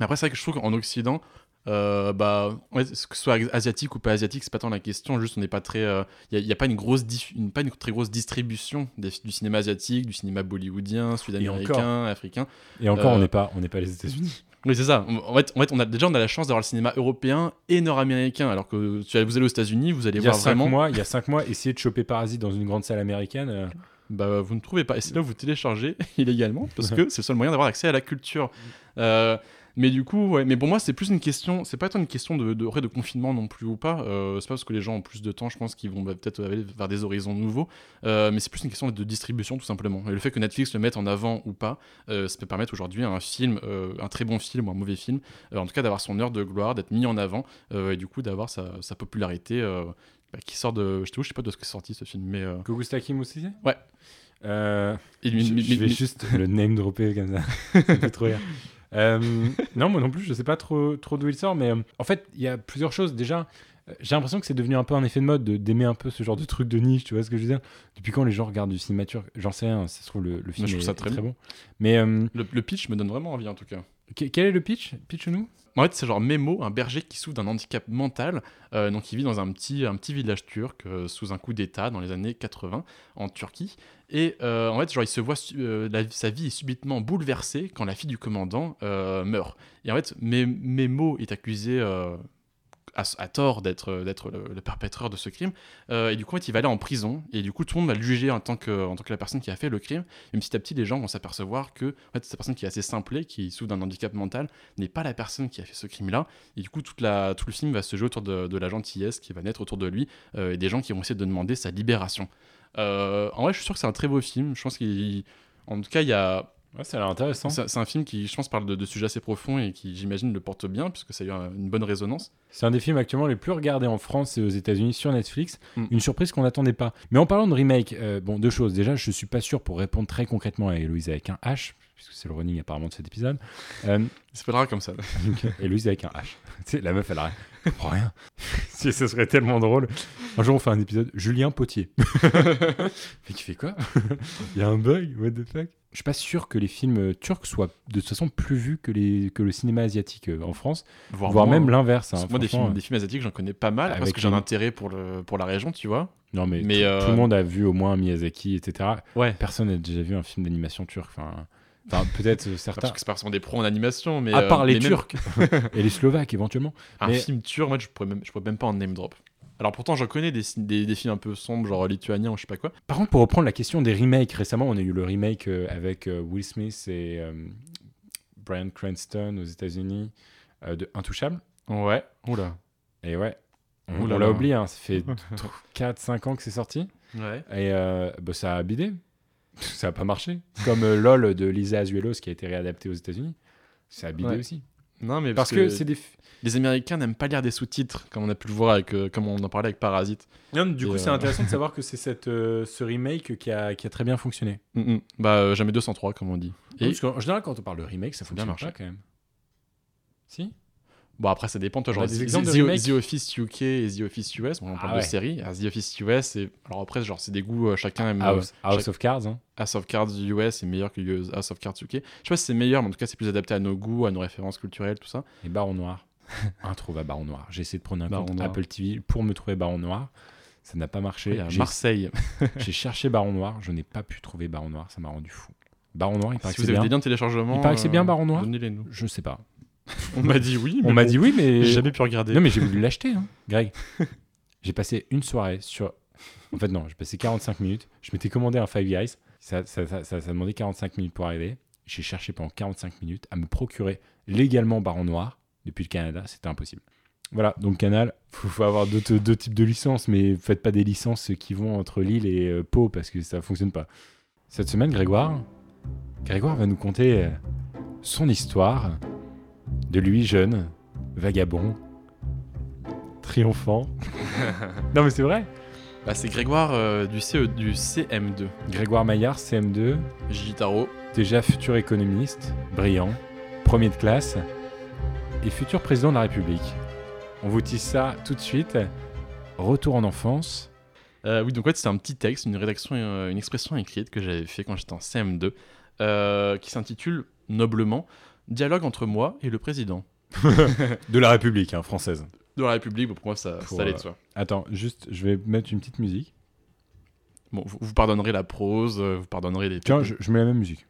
Mais après, c'est vrai que je trouve qu'en Occident, euh, bah, ouais, que ce soit asiatique ou pas asiatique, c'est pas tant la question. Juste, on n'est pas très. Il n'y a, pas une grosse, une, pas une très grosse distribution des- du cinéma asiatique, du cinéma bollywoodien, sud-américain, africain.
Et encore,
Euh,
on n'est pas, on pas les États-Unis.
Oui, c'est ça. En fait, en fait, on a déjà on a la chance d'avoir le cinéma européen et nord-américain, alors que si vous allez aux États-Unis, vous allez
Il y a
voir
cinq
vraiment.
mois, il y a cinq mois, essayer de choper Parasite dans une grande salle américaine. euh,
bah, vous ne trouvez pas. Et c'est là où vous téléchargez illégalement, parce que c'est le seul moyen d'avoir accès à la culture. Euh, mais du coup, ouais. Mais pour moi, c'est plus une question. C'est pas tant une question de, de, de confinement non plus ou pas. Euh, c'est pas parce que les gens ont plus de temps, je pense qu'ils vont bah, peut-être aller vers des horizons nouveaux. Euh, mais c'est plus une question de distribution, tout simplement. Et le fait que Netflix le mette en avant ou pas, euh, ça peut permettre aujourd'hui à un film, euh, un très bon film ou un mauvais film, en tout cas d'avoir son heure de gloire, d'être mis en avant, et du coup d'avoir sa, sa popularité. bah, qui sort de. Je sais pas de ce que c'est sorti ce film, mais. euh,
Kogustaki Moussizé
Ouais.
Euh, je, vais juste le name dropper comme ça. ça me fait trop rire. Euh, non, moi non plus, je sais pas trop, trop d'où il sort, mais euh, en fait, il y a plusieurs choses. Déjà, euh, j'ai l'impression que c'est devenu un peu un effet de mode de- d'aimer un peu ce genre de truc de niche, tu vois ce que je veux dire? Depuis quand les gens regardent du cinéma turc J'en sais rien, ça se trouve le, le film
je trouve
est,
ça très
très bon. Mais euh,
le, le pitch me donne vraiment envie en tout cas.
que- quel est le pitch? Pitch-nous?
En fait, c'est genre Memo, un berger qui souffre d'un handicap mental. euh, donc, il vit dans un petit, un petit village turc euh, sous un coup d'État dans les années 80 en Turquie. Et euh, en fait, genre, il se voit, sa vie est subitement bouleversée quand la fille du commandant meurt. Et en fait, Memo est accusé à, tort d'être d'être le, perpétrateur de ce crime. Euh, et du coup, en fait, il va aller en prison. Et du coup, tout le monde va le juger en tant que, la personne qui a fait le crime. Et petit à petit, les gens vont s'apercevoir que cette personne qui est assez simplée, qui souffre d'un handicap mental, n'est pas la personne qui a fait ce crime-là. Et du coup, tout le film va se jouer autour de, de la gentillesse qui va naître autour de lui euh, et des gens qui vont essayer de demander sa libération. Euh, en vrai, je suis sûr que c'est un très beau film. Je pense qu'il. En tout cas, il y a.
Ouais, ça a l'air intéressant.
C'est c'est un film qui, je pense, parle de, de sujets assez profonds et qui, j'imagine, le porte bien, puisque ça a eu un- une bonne résonance.
C'est un des films actuellement les plus regardés en France et aux États-Unis sur Netflix.
Mm.
Une surprise qu'on n'attendait pas. Mais en parlant de remake, euh, bon, deux choses. Déjà, je suis pas sûr pour répondre très concrètement à Héloïse avec un H, puisque c'est le running apparemment de cet épisode. Euh,
Il s'appellera comme ça.
Héloïse avec un H. tu sais, la meuf, elle a rien. Rien. si, ce serait tellement drôle. Un jour, on fait un épisode Julien Potier. Mais qui fait quoi? Il y a un bug, what the fuck? Je suis pas sûr que les films euh, turcs soient de toute façon plus vus que, les, que le cinéma asiatique euh, en France, voire, même l'inverse. hein,
moi, des films, des films asiatiques, j'en connais pas mal, parce que j'ai un intérêt pour, le, pour la région, tu vois.
Non, mais,
Mais,
tout,
euh,
tout le monde a vu au moins Miyazaki, etc.
Ouais.
Personne n'a déjà vu un film d'animation turc. Enfin, enfin peut-être euh, certains.
Parce que c'est pas forcément des pros en animation, mais.
à
euh,
part les Turcs et les Slovaques éventuellement.
Un
Mais-
film turc, moi, je pourrais même, je pourrais même pas en name drop. Alors pourtant, j'en connais des, des, des films un peu sombres, genre lituaniens ou je sais pas quoi.
Par contre, pour reprendre la question des remakes, récemment, on a eu le remake euh, avec euh, Will Smith et euh, Brian Cranston aux États-Unis de Intouchable.
Ouais. Oula.
Et ouais, on, on l'a oublié, hein, ça fait 4-5 ans que c'est sorti.
Ouais.
Et bah, ça a bidé. Ça a pas marché. Comme euh, LOL de Lisa Azuelos qui a été réadapté aux États-Unis. Ça a bidé
Ouais.
aussi.
Non, mais
Parce
parce,
que c'est des.
Les Américains n'aiment pas lire des sous-titres, comme on a pu le voir avec, euh, comme on en parlait avec Parasite.
Non, du
Et,
coup, c'est
euh,
intéressant de savoir que c'est cette, euh, ce remake qui a, qui a très bien fonctionné.
Mm, mm. Bah, euh, jamais 203, comme on dit.
Et... Parce qu'en général, quand on parle de remake, ça
bien
fonctionne
marché.
pas quand même. Si?
Bon, après, ça dépend. Toi, genre,
a des
The,
exemples de
The-
remake
The Office UK et The Office US, bon, on
Ah
parle
ouais.
de série. Ah, The Office US, et... alors après, genre, c'est des goûts, euh, chacun aime.
House,
euh,
House
chaque-
of Cards. hein.
House of Cards US est meilleur que US House of Cards UK. Je sais pas si c'est meilleur, mais en tout cas, c'est plus adapté à nos goûts, à nos références culturelles, tout ça.
Et Baron Noir. Introuvable Baron Noir. J'ai essayé de prendre un
Baron
compte
Noir.
Apple TV pour me trouver Baron Noir. Ça n'a pas marché. J'ai-
Marseille.
J'ai cherché Baron Noir. Je n'ai pas pu trouver Baron Noir. Ça m'a rendu fou. Baron Noir, il paraît
Si
que
vous
c'est
avez
bien.
des liens de téléchargement,
Il paraît que c'est bien
euh,
Baron Noir.
donnez-les nous.
Je sais pas.
On m'a dit oui.
On
mais
m'a
bon,
dit oui, mais
J'ai jamais pu regarder.
Non, mais j'ai voulu l'acheter, hein, Greg. j'ai passé une soirée sur. En fait, non, j'ai passé 45 minutes. Je m'étais commandé un Five Guys. Ça, ça, ça, ça, ça demandait 45 minutes pour arriver. J'ai cherché pendant 45 minutes à me procurer légalement Baron Noir depuis le Canada. C'était impossible. Voilà, donc Canal, faut, faut avoir deux, deux types de licences, mais faites pas des licences qui vont entre Lille et euh, Pau parce que ça fonctionne pas. Cette semaine, Grégoire, Grégoire va nous conter euh, son histoire de lui jeune, vagabond, triomphant. non mais c'est vrai.
Bah, c'est Grégoire euh, du, CE, du CM2.
Grégoire Maillard, CM2,
Gigi Tarot.
déjà futur économiste, brillant, premier de classe et futur président de la République. On vous tisse ça tout de suite. Retour en enfance.
Euh, oui, donc en fait, c'est un petit texte, une rédaction, euh, une expression écrite que j'avais fait quand j'étais en CM2, euh, qui s'intitule noblement Dialogue entre moi et le président
de la République hein, française.
de la République. Pour moi, ça,
Pour,
ça allait de
euh,
soi.
Attends, juste, je vais mettre une petite musique.
Bon, vous, vous pardonnerez la prose, euh, vous pardonnerez les.
Tiens, je, je mets la même musique.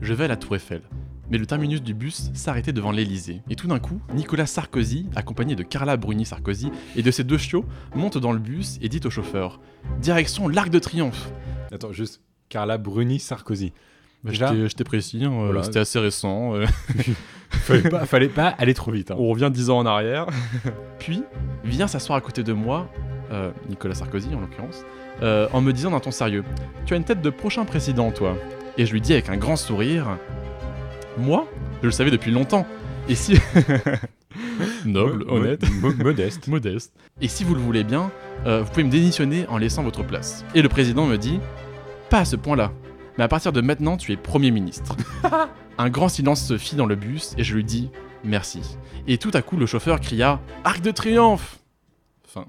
Je vais à la Tour Eiffel. Mais le terminus du bus s'arrêtait devant l'Elysée. Et tout d'un coup, Nicolas Sarkozy, accompagné de Carla Bruni Sarkozy et de ses deux chiots, monte dans le bus et dit au chauffeur Direction l'Arc de Triomphe.
Attends, juste Carla Bruni Sarkozy.
Bah,
Déjà-
J'étais précis, hein, euh,
Voilà.
c'était assez récent. euh.
fallait, pas, fallait pas aller trop vite. hein.
On revient dix ans en arrière. Puis, vient s'asseoir à côté de moi, euh, Nicolas Sarkozy en l'occurrence, euh, en me disant d'un ton sérieux Tu as une tête de prochain président, toi. Et je lui dis avec un grand sourire Moi Je le savais depuis longtemps. Et si. Noble,
Mo-
honnête.
mo- modeste.
modeste. Et si vous le voulez bien, euh, vous pouvez me démissionner en laissant votre place. Et le président me dit Pas à ce point-là. Mais à partir de maintenant, tu es Premier ministre. Un grand silence se fit dans le bus et je lui dis Merci. Et tout à coup, le chauffeur cria Arc de triomphe Enfin,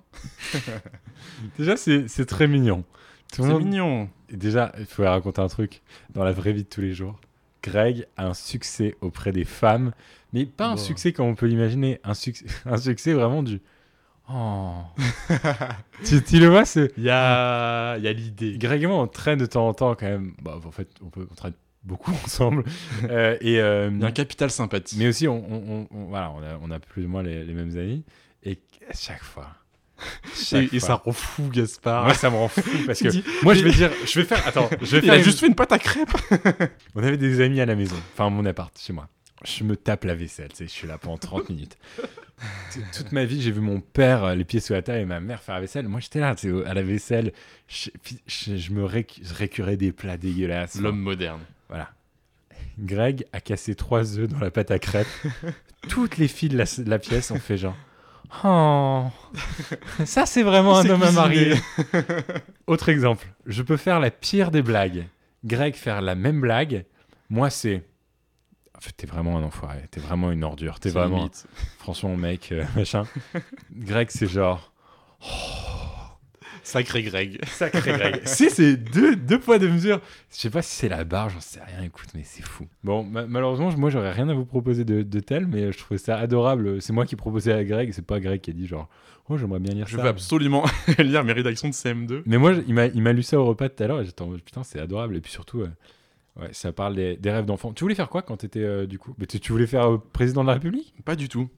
Déjà, c'est très mignon.
C'est
monde-
mignon.
Et Déjà, il faut raconter un truc. Dans la vraie vie de tous les jours, Greg a un succès auprès des femmes, mais pas un succès comme on peut l'imaginer. Un, succès un succès vraiment du. Oh. tu, tu le vois, c'est.
Il y a, y a l'idée.
Greg et moi, on traîne de temps en temps quand même. Bah, en fait, on, peut, on traîne beaucoup ensemble. Euh, et, euh,
Il y a un capital sympathie.
mais aussi, on, on- on- on- voilà, on, a, on a plus ou moins les, les mêmes amis. Et à chaque fois.
et, ça rend fou, Gaspard.
Moi, ça me rend fou parce que moi, je vais dire, je vais faire. Attends, je vais
Il
faire.
a juste fait une pâte à crêpes
On avait des amis à la maison, enfin mon appart, chez moi. Je me tape la vaisselle, tu sais, je suis là pendant 30 minutes. Toute ma vie, j'ai vu mon père euh, les pieds sous la table et ma mère faire la vaisselle. Moi, j'étais là, tu sais, à la vaisselle. Je, je- je me je récurais des plats dégueulasses.
L'homme moderne.
Voilà. Greg a cassé trois œufs dans la pâte à crêpes. Toutes les filles de la, de la pièce ont fait genre. Oh, ça c'est vraiment un homme à marier. Autre exemple, je peux faire la pire des blagues. Greg faire la même blague. Moi c'est. En fait, t'es vraiment un enfoiré. T'es vraiment une ordure. T'es vraiment.
limite.
Franchement, mec, euh, machin. Greg c'est genre.
Sacré Greg.
Sacré Greg. si, c'est deux, deux poids, deux mesures. Je sais pas si c'est la barre, j'en sais rien, écoute, mais c'est fou. Bon, ma- malheureusement, moi, j'aurais rien à vous proposer de, de tel, mais je trouvais ça adorable. C'est moi qui proposais à Greg, c'est pas Greg qui a dit genre, oh, j'aimerais bien lire
Je
ça.
veux absolument lire mes rédactions de CM2.
Mais moi, je- il m'a il m'a lu ça au repas tout à l'heure et j'étais en mode, putain, c'est adorable. Et puis surtout, euh, ouais, ça parle des, des rêves d'enfant. Tu voulais faire quoi quand t'étais, euh, du coup? Mais tu, tu voulais faire euh, président de la République?
Pas du tout.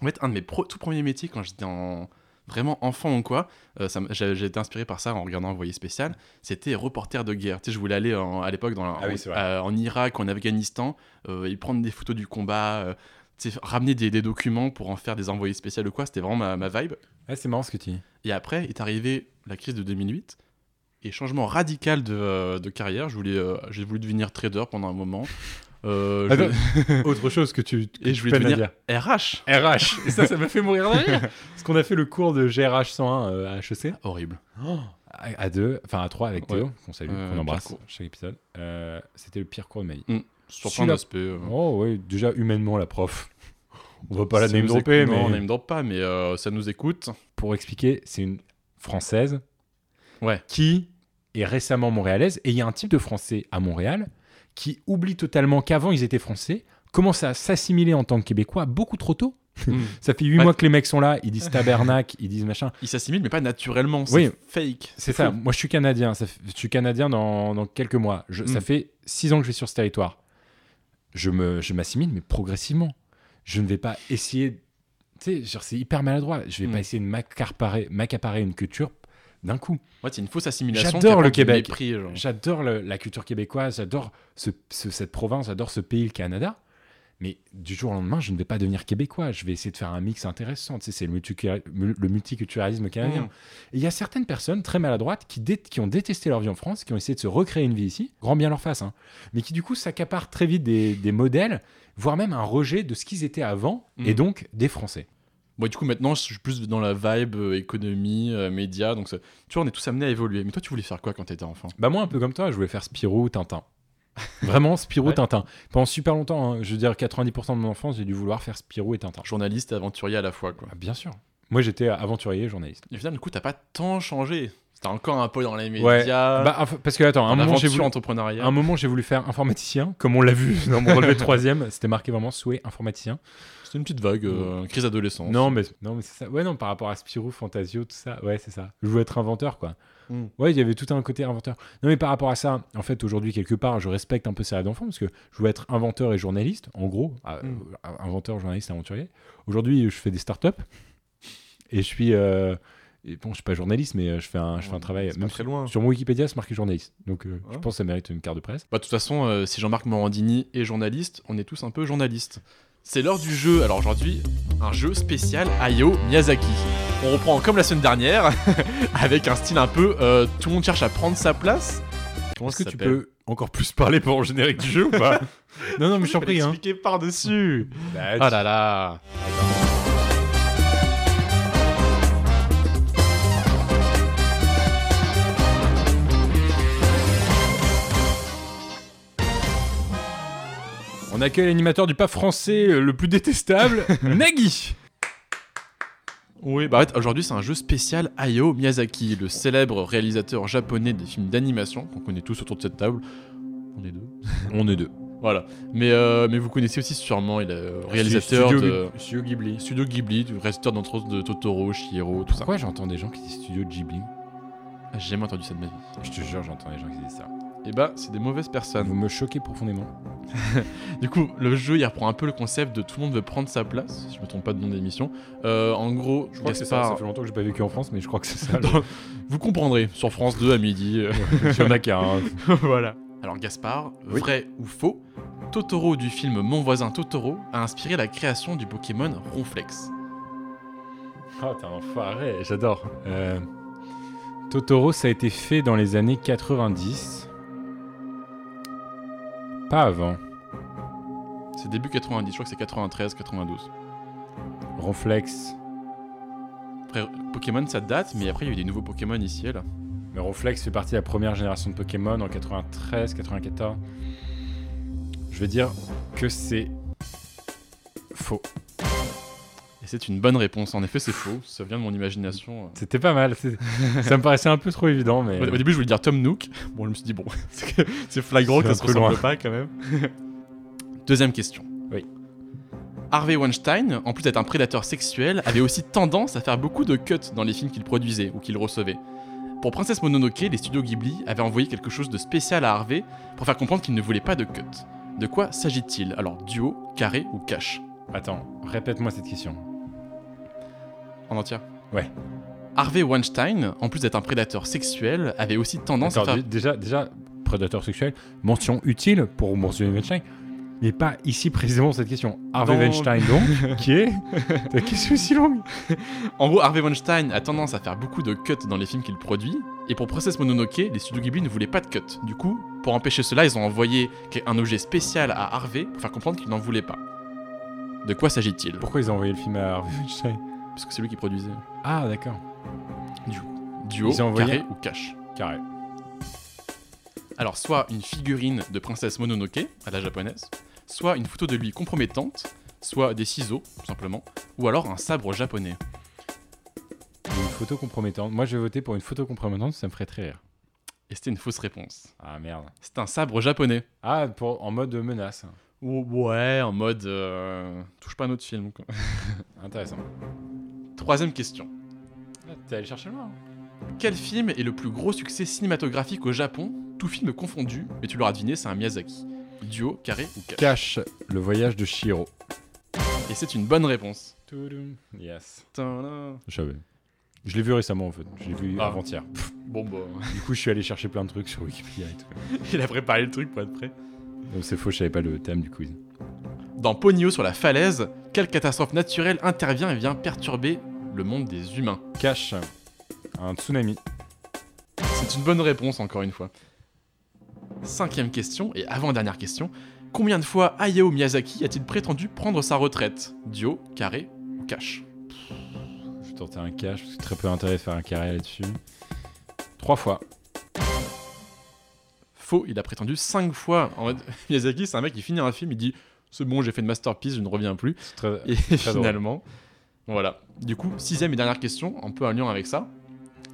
En fait, un de mes pro- tout premiers métiers quand j'étais en vraiment enfant ou quoi, euh, j'ai été inspiré par ça en regardant Envoyé spécial. C'était reporter de guerre. Tu sais, je voulais aller en- à l'époque
Ah oui,
en, Irak, en Afghanistan, et prendre des photos du combat, tu ramener des, des documents pour en faire des envoyés spéciaux ou quoi. C'était vraiment ma, ma vibe.
Ah, c'est marrant ce que tu dis.
Et après est arrivée la crise de 2008 et changement radical de, euh, de carrière. Je voulais, euh, j'ai voulu devenir trader pendant un moment. Euh, je-
autre chose que tu. que
et je voulais devenir. RH.
RH. Et ça, ça m'a fait mourir de rire. Parce qu'on a fait le cours de GRH 101 euh, à HEC.
Horrible.
À, à deux, enfin à trois avec Théo,
Ouais.
qu'on salue,
Euh,
qu'on embrasse chaque épisode. C'était le pire cours de ma vie.
Sur
Si
plein d'aspects.
Oh oui, déjà humainement la prof. On va pas la
Ça
name dropper, mais
Non, on name drop pas, mais ça nous écoute.
pour expliquer, c'est une française
Ouais.
qui est récemment montréalaise. Et il y a un type de français à Montréal qui oublie totalement qu'avant ils étaient français, commence à s'assimiler en tant que québécois beaucoup trop tôt.
Mm.
Ça fait huit
Ouais.
mois que les mecs sont là, ils disent tabernacle, ils disent machin.
Il s'assimile, mais pas naturellement. C'est
Oui.
fake.
C'est ça. Moi, je suis canadien. Ça fait- je suis canadien dans, dans quelques mois. Je- Ça
Mm.
fait six ans que je vais sur ce territoire. Je me, je m'assimile, mais progressivement. Je ne vais pas essayer. Tu sais, c'est hyper maladroit. Je vais
Mm.
pas essayer de m'accaparer une culture d'un coup.
Ouais, c'est une fausse assimilation.
J'adore le Québec. J'adore la culture québécoise. J'adore ce, ce- cette province. J'adore ce pays, le Canada. Mais du jour au lendemain, je ne vais pas devenir québécois. Je vais essayer de faire un mix intéressant. Tu sais, c'est le, multiculturalisme- le multiculturalisme canadien.
Mm.
Et il y a certaines personnes très maladroites qui, ont détesté leur vie en France, qui ont essayé de se recréer une vie ici, grand bien leur face, hein, mais qui du coup s'accaparent très vite des, des modèles, voire même un rejet de ce qu'ils étaient avant, et donc des Français.
Bon, du coup, maintenant, je suis plus dans la vibe euh, économie, euh, médias. Donc, ça- tu vois, on est tous amenés à évoluer. Mais toi, tu voulais faire quoi quand t'étais enfant?
Bah moi, un peu comme toi, je voulais faire Spirou, Tintin. Vraiment, Spirou,
Ouais.
Tintin. Pendant super longtemps, hein, je veux dire 90% de mon enfance, j'ai dû vouloir faire Spirou et Tintin.
Journaliste et aventurier à la fois, quoi.
Ah, bien sûr. Moi, j'étais aventurier, journaliste.
Et au final, du coup, t'as pas tant changé. C'était encore un peu dans les
Ouais.
médias.
Bah, enfin, parce que attends, un
en
moment, j'ai voulu,
entrepreneuriat.
un moment, j'ai voulu faire informaticien, comme on l'a vu dans mon relevé de troisième. C'était marqué vraiment souhait informaticien.
C'était une petite vague, euh, crise d'adolescence.
Non, mais non, mais c'est ça. Ouais, non, par rapport à Spirou, Fantasio, tout ça. Ouais, c'est ça. Je voulais être inventeur, quoi.
Mm.
Ouais, il y avait tout un côté inventeur. Non, mais par rapport à ça, en fait, aujourd'hui, quelque part, je respecte un peu ces rêves d'enfant parce que je voulais être inventeur et journaliste, en gros, euh,
Mm.
euh, inventeur, journaliste, aventurier. Aujourd'hui, je fais des startups et je suis. euh, et bon, je suis pas journaliste, mais je fais un, je fais un travail.
c'est
Même
très loin.
Sur mon Wikipédia, c'est marqué journaliste. Donc, euh, je pense que ça mérite une carte de presse.
Bah, de toute façon, euh, si Jean-Marc Morandini est journaliste, on est tous un peu journalistes. C'est l'heure du jeu. Alors aujourd'hui, un jeu spécial Hayao Miyazaki. On reprend comme la semaine dernière, avec un style un peu euh, tout le monde cherche à prendre sa place. Comment
Est-ce que tu peux encore plus parler pendant le générique du jeu ou pas Non, non, mais je t'en prie. Hein.
par-dessus.
Bah,
Ah là là.
On accueille l'animateur du pas français euh, le plus détestable, Nagui.
Oui, bah aujourd'hui c'est un jeu spécial Hayao Miyazaki, le célèbre réalisateur japonais des films d'animation qu'on connaît tous autour de cette table. On est deux.
On est deux.
Voilà. Mais, euh, mais vous connaissez aussi sûrement, il est euh, réalisateur
Studio
de
Studio Ghibli.
Studio Ghibli, du réalisateur d'entre autres de Totoro, Chihiro, tout ça.
Pourquoi j'entends des gens qui disent Studio Ghibli?
J'ai jamais entendu ça de ma vie.
Je te jure, j'entends des gens qui disent ça.
Et bah, c'est des mauvaises personnes.
Vous me choquez profondément.
Du coup, le jeu, il reprend un peu le concept de tout le monde veut prendre sa place, si je me trompe pas de nom d'émission. Euh, en gros,
Je crois que c'est ça.
Gaspard,
Ça fait longtemps que j'ai pas vécu en France, mais je crois que c'est ça.
vous comprendrez, sur France 2 à midi. euh,
Il y en a qu'un. hein.
voilà. Alors Gaspard,
Oui.
vrai ou faux Totoro du film Mon voisin Totoro a inspiré la création du Pokémon Ronflex.
Oh, t'es un enfoiré, j'adore. Euh, Totoro, ça a été fait dans les années 90. Pas avant.
C'est début 90, je crois que c'est 93, 92.
Ronflex.
Après, Pokémon ça date, mais après il y a eu des nouveaux Pokémon ici et là.
Mais Ronflex fait partie de la première génération de Pokémon en 93, 94. Je vais dire que c'est faux.
Et c'est une bonne réponse, en effet c'est faux, ça vient de mon imagination.
C'était pas mal. ça me paraissait un peu trop évident, mais.
Au, au début je voulais dire Tom Nook, bon je me suis dit bon, c'est flagrant que ça se ressemble
loin.
pas quand même. Deuxième question.
Oui.
Harvey Weinstein, en plus d'être un prédateur sexuel, avait aussi tendance à faire beaucoup de cuts dans les films qu'il produisait ou qu'il recevait. Pour Princesse Mononoke, les studios Ghibli avaient envoyé quelque chose de spécial à Harvey pour faire comprendre qu'il ne voulait pas de cut. De quoi s'agit-il? Alors duo, carré ou cash?
Attends, répète-moi cette question.
En entière
Ouais.
Harvey Weinstein, en plus d'être un prédateur sexuel, avait aussi tendance
Attends,
à faire...
dé- déjà, déjà, prédateur sexuel, mention utile pour mentionner Weinstein, mais pas ici précisément cette question. Harvey Weinstein, donc, qui est. Ta question aussi longue
En gros, Harvey Weinstein a tendance à faire beaucoup de cuts dans les films qu'il produit, et pour Princess Mononoke, les studios Ghibli ne voulaient pas de cuts. Du coup, pour empêcher cela, ils ont envoyé un objet spécial à Harvey pour faire comprendre qu'il n'en voulait pas. De quoi s'agit-il?
Pourquoi ils ont envoyé le film à Harvey Weinstein?
Parce que c'est lui qui produisait.
Ah, d'accord.
Duo,
Ils ont envoyé-
carré ou cash
Carré.
Alors, soit une figurine de Princesse Mononoke, à la japonaise, soit une photo de lui compromettante, soit des ciseaux, tout simplement, ou alors un sabre japonais.
Une photo compromettante. Moi, je vais voter pour une photo compromettante, ça me ferait très rire.
Et c'était une fausse réponse.
Ah, merde.
C'est un sabre japonais.
Ah, pour, en mode menace.
Ou- Ouais, en mode. euh, touche pas à notre film. quoi.
Intéressant.
Troisième question.
Ah, T'es allé chercher loin. hein.
Quel film est le plus gros succès cinématographique au Japon, tout film confondu, mais tu l'auras deviné, c'est un Miyazaki. Duo, carré ou cash?
Cache le voyage de Shiro.
Et c'est une bonne réponse.
Toudoum. Yes.
Tadam.
Je savais. Je l'ai vu récemment en fait. Je l'ai vu
Ah.
avant-hier.
Bon bah.
Du coup, je suis allé chercher plein de trucs sur Wikipédia et tout.
Il a préparé le truc pour être prêt.
Donc c'est faux, je savais pas le thème du quiz.
Dans Ponyo sur la falaise, quelle catastrophe naturelle intervient et vient perturber le monde des humains
Cash. Un tsunami.
C'est une bonne réponse, encore une fois. Cinquième question, et avant-dernière question. Combien de fois Hayao Miyazaki a-t-il prétendu prendre sa retraite? Duo, carré ou cash?
Je vais tenter un cash, parce que très peu intérêt de faire un carré là-dessus. Trois fois.
Faux, il a prétendu cinq fois. En Miyazaki, c'est un mec qui finit un film, il dit C'est bon, j'ai fait une masterpiece, je ne reviens plus.
Très,
Et
très
finalement, voilà. Du coup, sixième et dernière question, un peu un lien avec ça.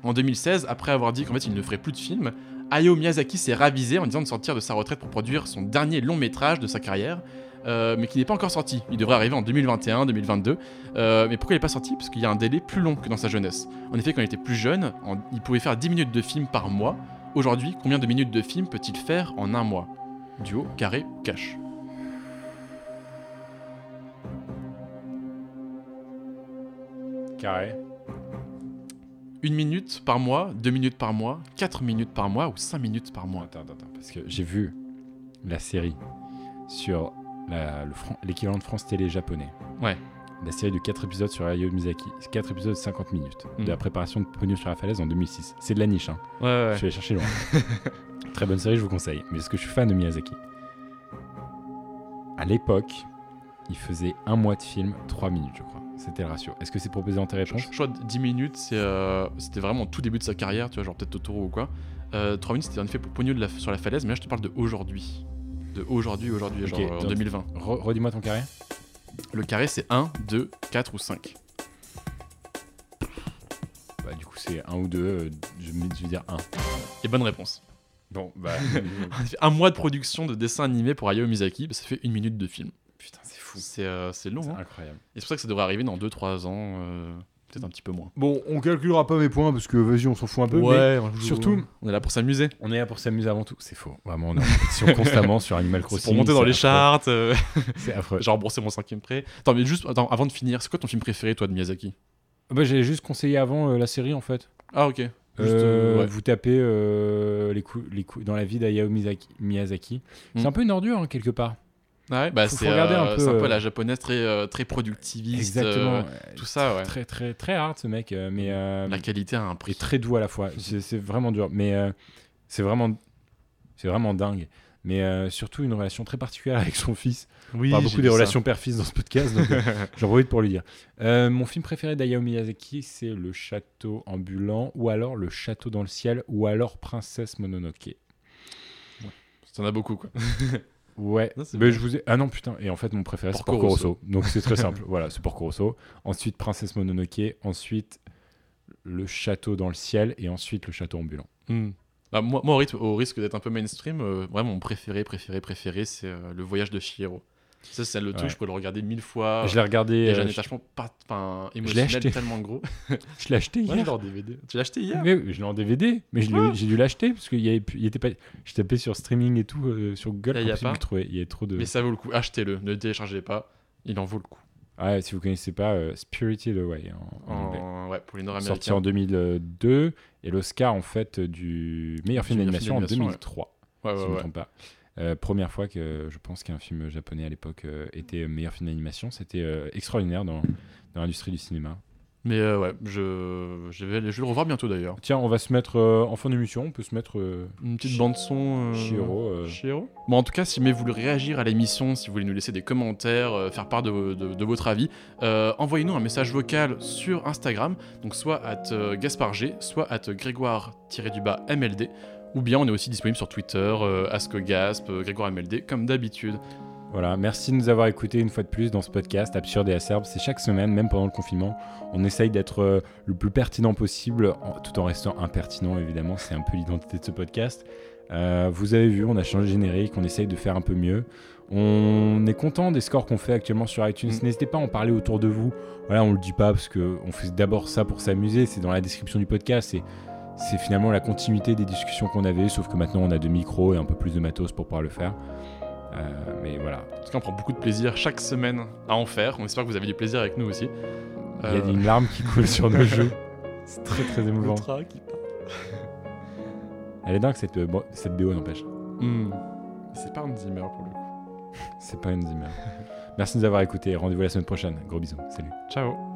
En 2016, après avoir dit qu'en fait il ne ferait plus de films, Hayao Miyazaki s'est ravisé en disant de sortir de sa retraite pour produire son dernier long métrage de sa carrière, euh, mais qui n'est pas encore sorti. Il devrait arriver en 2021-2022. Euh, mais pourquoi il n'est pas sorti? Parce qu'il y a un délai plus long que dans sa jeunesse. En effet, quand il était plus jeune, en- il pouvait faire 10 minutes de film par mois. Aujourd'hui, combien de minutes de film peut-il faire en un mois? Duo, carré cash
Carré.
Une minute par mois, deux minutes par mois, quatre minutes par mois ou cinq minutes par mois
Attends, attends, attends, parce que j'ai vu la série sur Fran- l'équivalent de France Télé japonais.
Ouais.
La série de 4 épisodes sur Hayao Miyazaki. 4 épisodes de 50 minutes.
Mhm.
De la préparation de Pogno sur la falaise en 2006. C'est de la niche, hein.
Ouais, ouais.
Je allé chercher loin. Très bonne série, je vous conseille. Mais est-ce que je suis fan de Miyazaki À l'époque, il faisait un mois de film, 3 minutes, je crois. C'était le ratio. Est-ce que c'est proposé dans tes réponses
Je crois que 10 minutes, euh, c'était vraiment au tout début de sa carrière, tu vois, genre peut-être Totoro ou quoi. Euh, 3 minutes, c'était en effet pour Pogno de la- sur la falaise, mais là je te parle de aujourd'hui. De aujourd'hui, aujourd'hui,
Ok,
genre euh, en
donc-
2020.
Re- Redis-moi ton carré.
Le carré, c'est 1, 2, 4 ou 5.
Bah, du coup, c'est un ou deux. euh, je, vais- je vais dire un.
Et bonne réponse.
Bon, bah.
En un mois de production de dessin animé pour Hayao Miyazaki, bah, ça fait une minute de film.
Putain, c'est fou.
C'est, euh, c'est long,
C'est
hein.
incroyable.
Et c'est pour ça que ça devrait arriver dans 2-3 ans, euh, peut-être un petit peu moins.
Bon, on calculera pas mes points parce que vas-y, on s'en fout un peu.
Ouais,
mais surtout,
on est là pour s'amuser.
on est là pour s'amuser avant tout. C'est faux. Vraiment, on est en compétition constamment sur Animal Crossing.
Pour monter dans les
affreux.
charts. euh,
C'est affreux.
J'ai remboursé mon cinquième prêt. Attends, mais juste attends, avant de finir, c'est quoi ton film préféré, toi, de Miyazaki?
Bah, j'ai juste conseillé avant euh, la série en fait.
Ah, ok. Juste,
Euh,
ouais.
Vous tapez euh, les coups, les coups dans la vie d'Hayao Miyazaki. Miyazaki.
Mm.
C'est un peu une ordure hein, quelque part.
Ouais, bah c'est
un
euh,
peu,
c'est un peu
euh,
la japonaise très, euh, très productiviste.
Exactement. ouais.
tout ça, ouais.
Très très très hard ce mec, mais
La qualité a un
et
prix.
très doux à la fois. C'est vraiment dur, mais c'est vraiment c'est vraiment dingue. Mais euh, surtout une relation très particulière avec son fils.
Oui,
On parle beaucoup des relations père-fils dans ce podcast, donc euh, j'en profite pour lui dire. Euh, mon film préféré d'Hayao Miyazaki, c'est Le Château ambulant, ou alors Le Château dans le ciel, ou alors Princesse Mononoke.
T'en as beaucoup, quoi.
Ouais,
Non,
mais je vous ai... Ah non, putain, et en fait mon préféré c'est
Porco Rosso.
Donc c'est très simple, voilà, c'est Porco Rosso. Ensuite Princesse Mononoke, ensuite Le Château dans le ciel, et ensuite Le Château ambulant.
Hmm. Bah, moi, moi, au, rythme- au risque d'être un peu mainstream, euh, vraiment mon préféré, préféré, préféré, c'est euh, Le Voyage de Chihiro. Ça, c'est le truc,
Ouais.
je pourrais le regarder mille fois.
je l'ai regardé,
j'ai un
je-
attachement pas, émotionnel
acheté.
tellement gros.
je l'ai acheté
Ouais,
hier.
genre DVD. Tu l'as acheté hier?
Mais oui, je l'ai en DVD, mais je j'ai dû l'acheter parce qu'il y avait, plus- il était pas. Je tapais sur streaming et tout euh, sur Google,
Là, y a pas.
trouver. Il y avait trop de.
Mais ça vaut le coup. Achetez-le. Ne téléchargez pas. Il en vaut le coup.
Ouais, si vous connaissez pas, euh, Spirited Away en, en.
En- Ouais, pour les nord
sorti en 2002 et l'Oscar en fait du meilleur film d'animation en
film d'animation,
2003.
Ouais,
si
ouais,
je me
ouais.
trompe pas. Euh, première fois que je pense qu'un film japonais à l'époque euh, était meilleur film d'animation, c'était euh, extraordinaire dans, dans l'industrie du cinéma.
Mais euh, ouais, je, je, vais, je vais le revoir bientôt d'ailleurs.
Tiens, on va se mettre euh, en fin d'émission, on peut se mettre euh,
Une petite bande son. Euh...
Euh.
Chihiro? Bon, en tout cas, si mais vous voulez réagir à l'émission, si vous voulez nous laisser des commentaires, euh, faire part de, de- de votre avis, euh, envoyez-nous un message vocal sur Instagram, donc soit at euh, GasparG, soit at Grégoire-du-bas MLD, ou bien on est aussi disponible sur Twitter, euh, AskGasp, euh, Grégoire MLD, comme d'habitude.
Voilà, merci de nous avoir écoutés une fois de plus dans ce podcast absurde et acerbe. C'est chaque semaine, même pendant le confinement, on essaye d'être euh, le plus pertinent possible, en- tout en restant impertinent évidemment. C'est un peu l'identité de ce podcast. Euh, vous avez vu, on a changé de générique, on essaye de faire un peu mieux. On est content des scores qu'on fait actuellement sur iTunes.
Mm.
N'hésitez pas à en parler autour de vous. Voilà, on le dit pas parce que on fait d'abord ça pour s'amuser. C'est dans la description du podcast. C'est c'est finalement la continuité des discussions qu'on avait, sauf que maintenant on a deux micros et un peu plus de matos pour pouvoir le faire. Euh, mais voilà,
En tout cas, on prend beaucoup de plaisir chaque semaine à en faire. On espère que vous avez du plaisir avec nous aussi.
Il y a
Euh,
une larme qui coule sur nos joues. C'est très très émouvant.
le qui.
Elle est dingue cette, euh, bon, cette BO n'empêche.
Hmm. C'est pas un Zimmer pour le coup.
C'est pas Hans Zimmer. Merci de nous avoir écoutés. Rendez-vous la semaine prochaine. Gros bisous. Salut.
Ciao.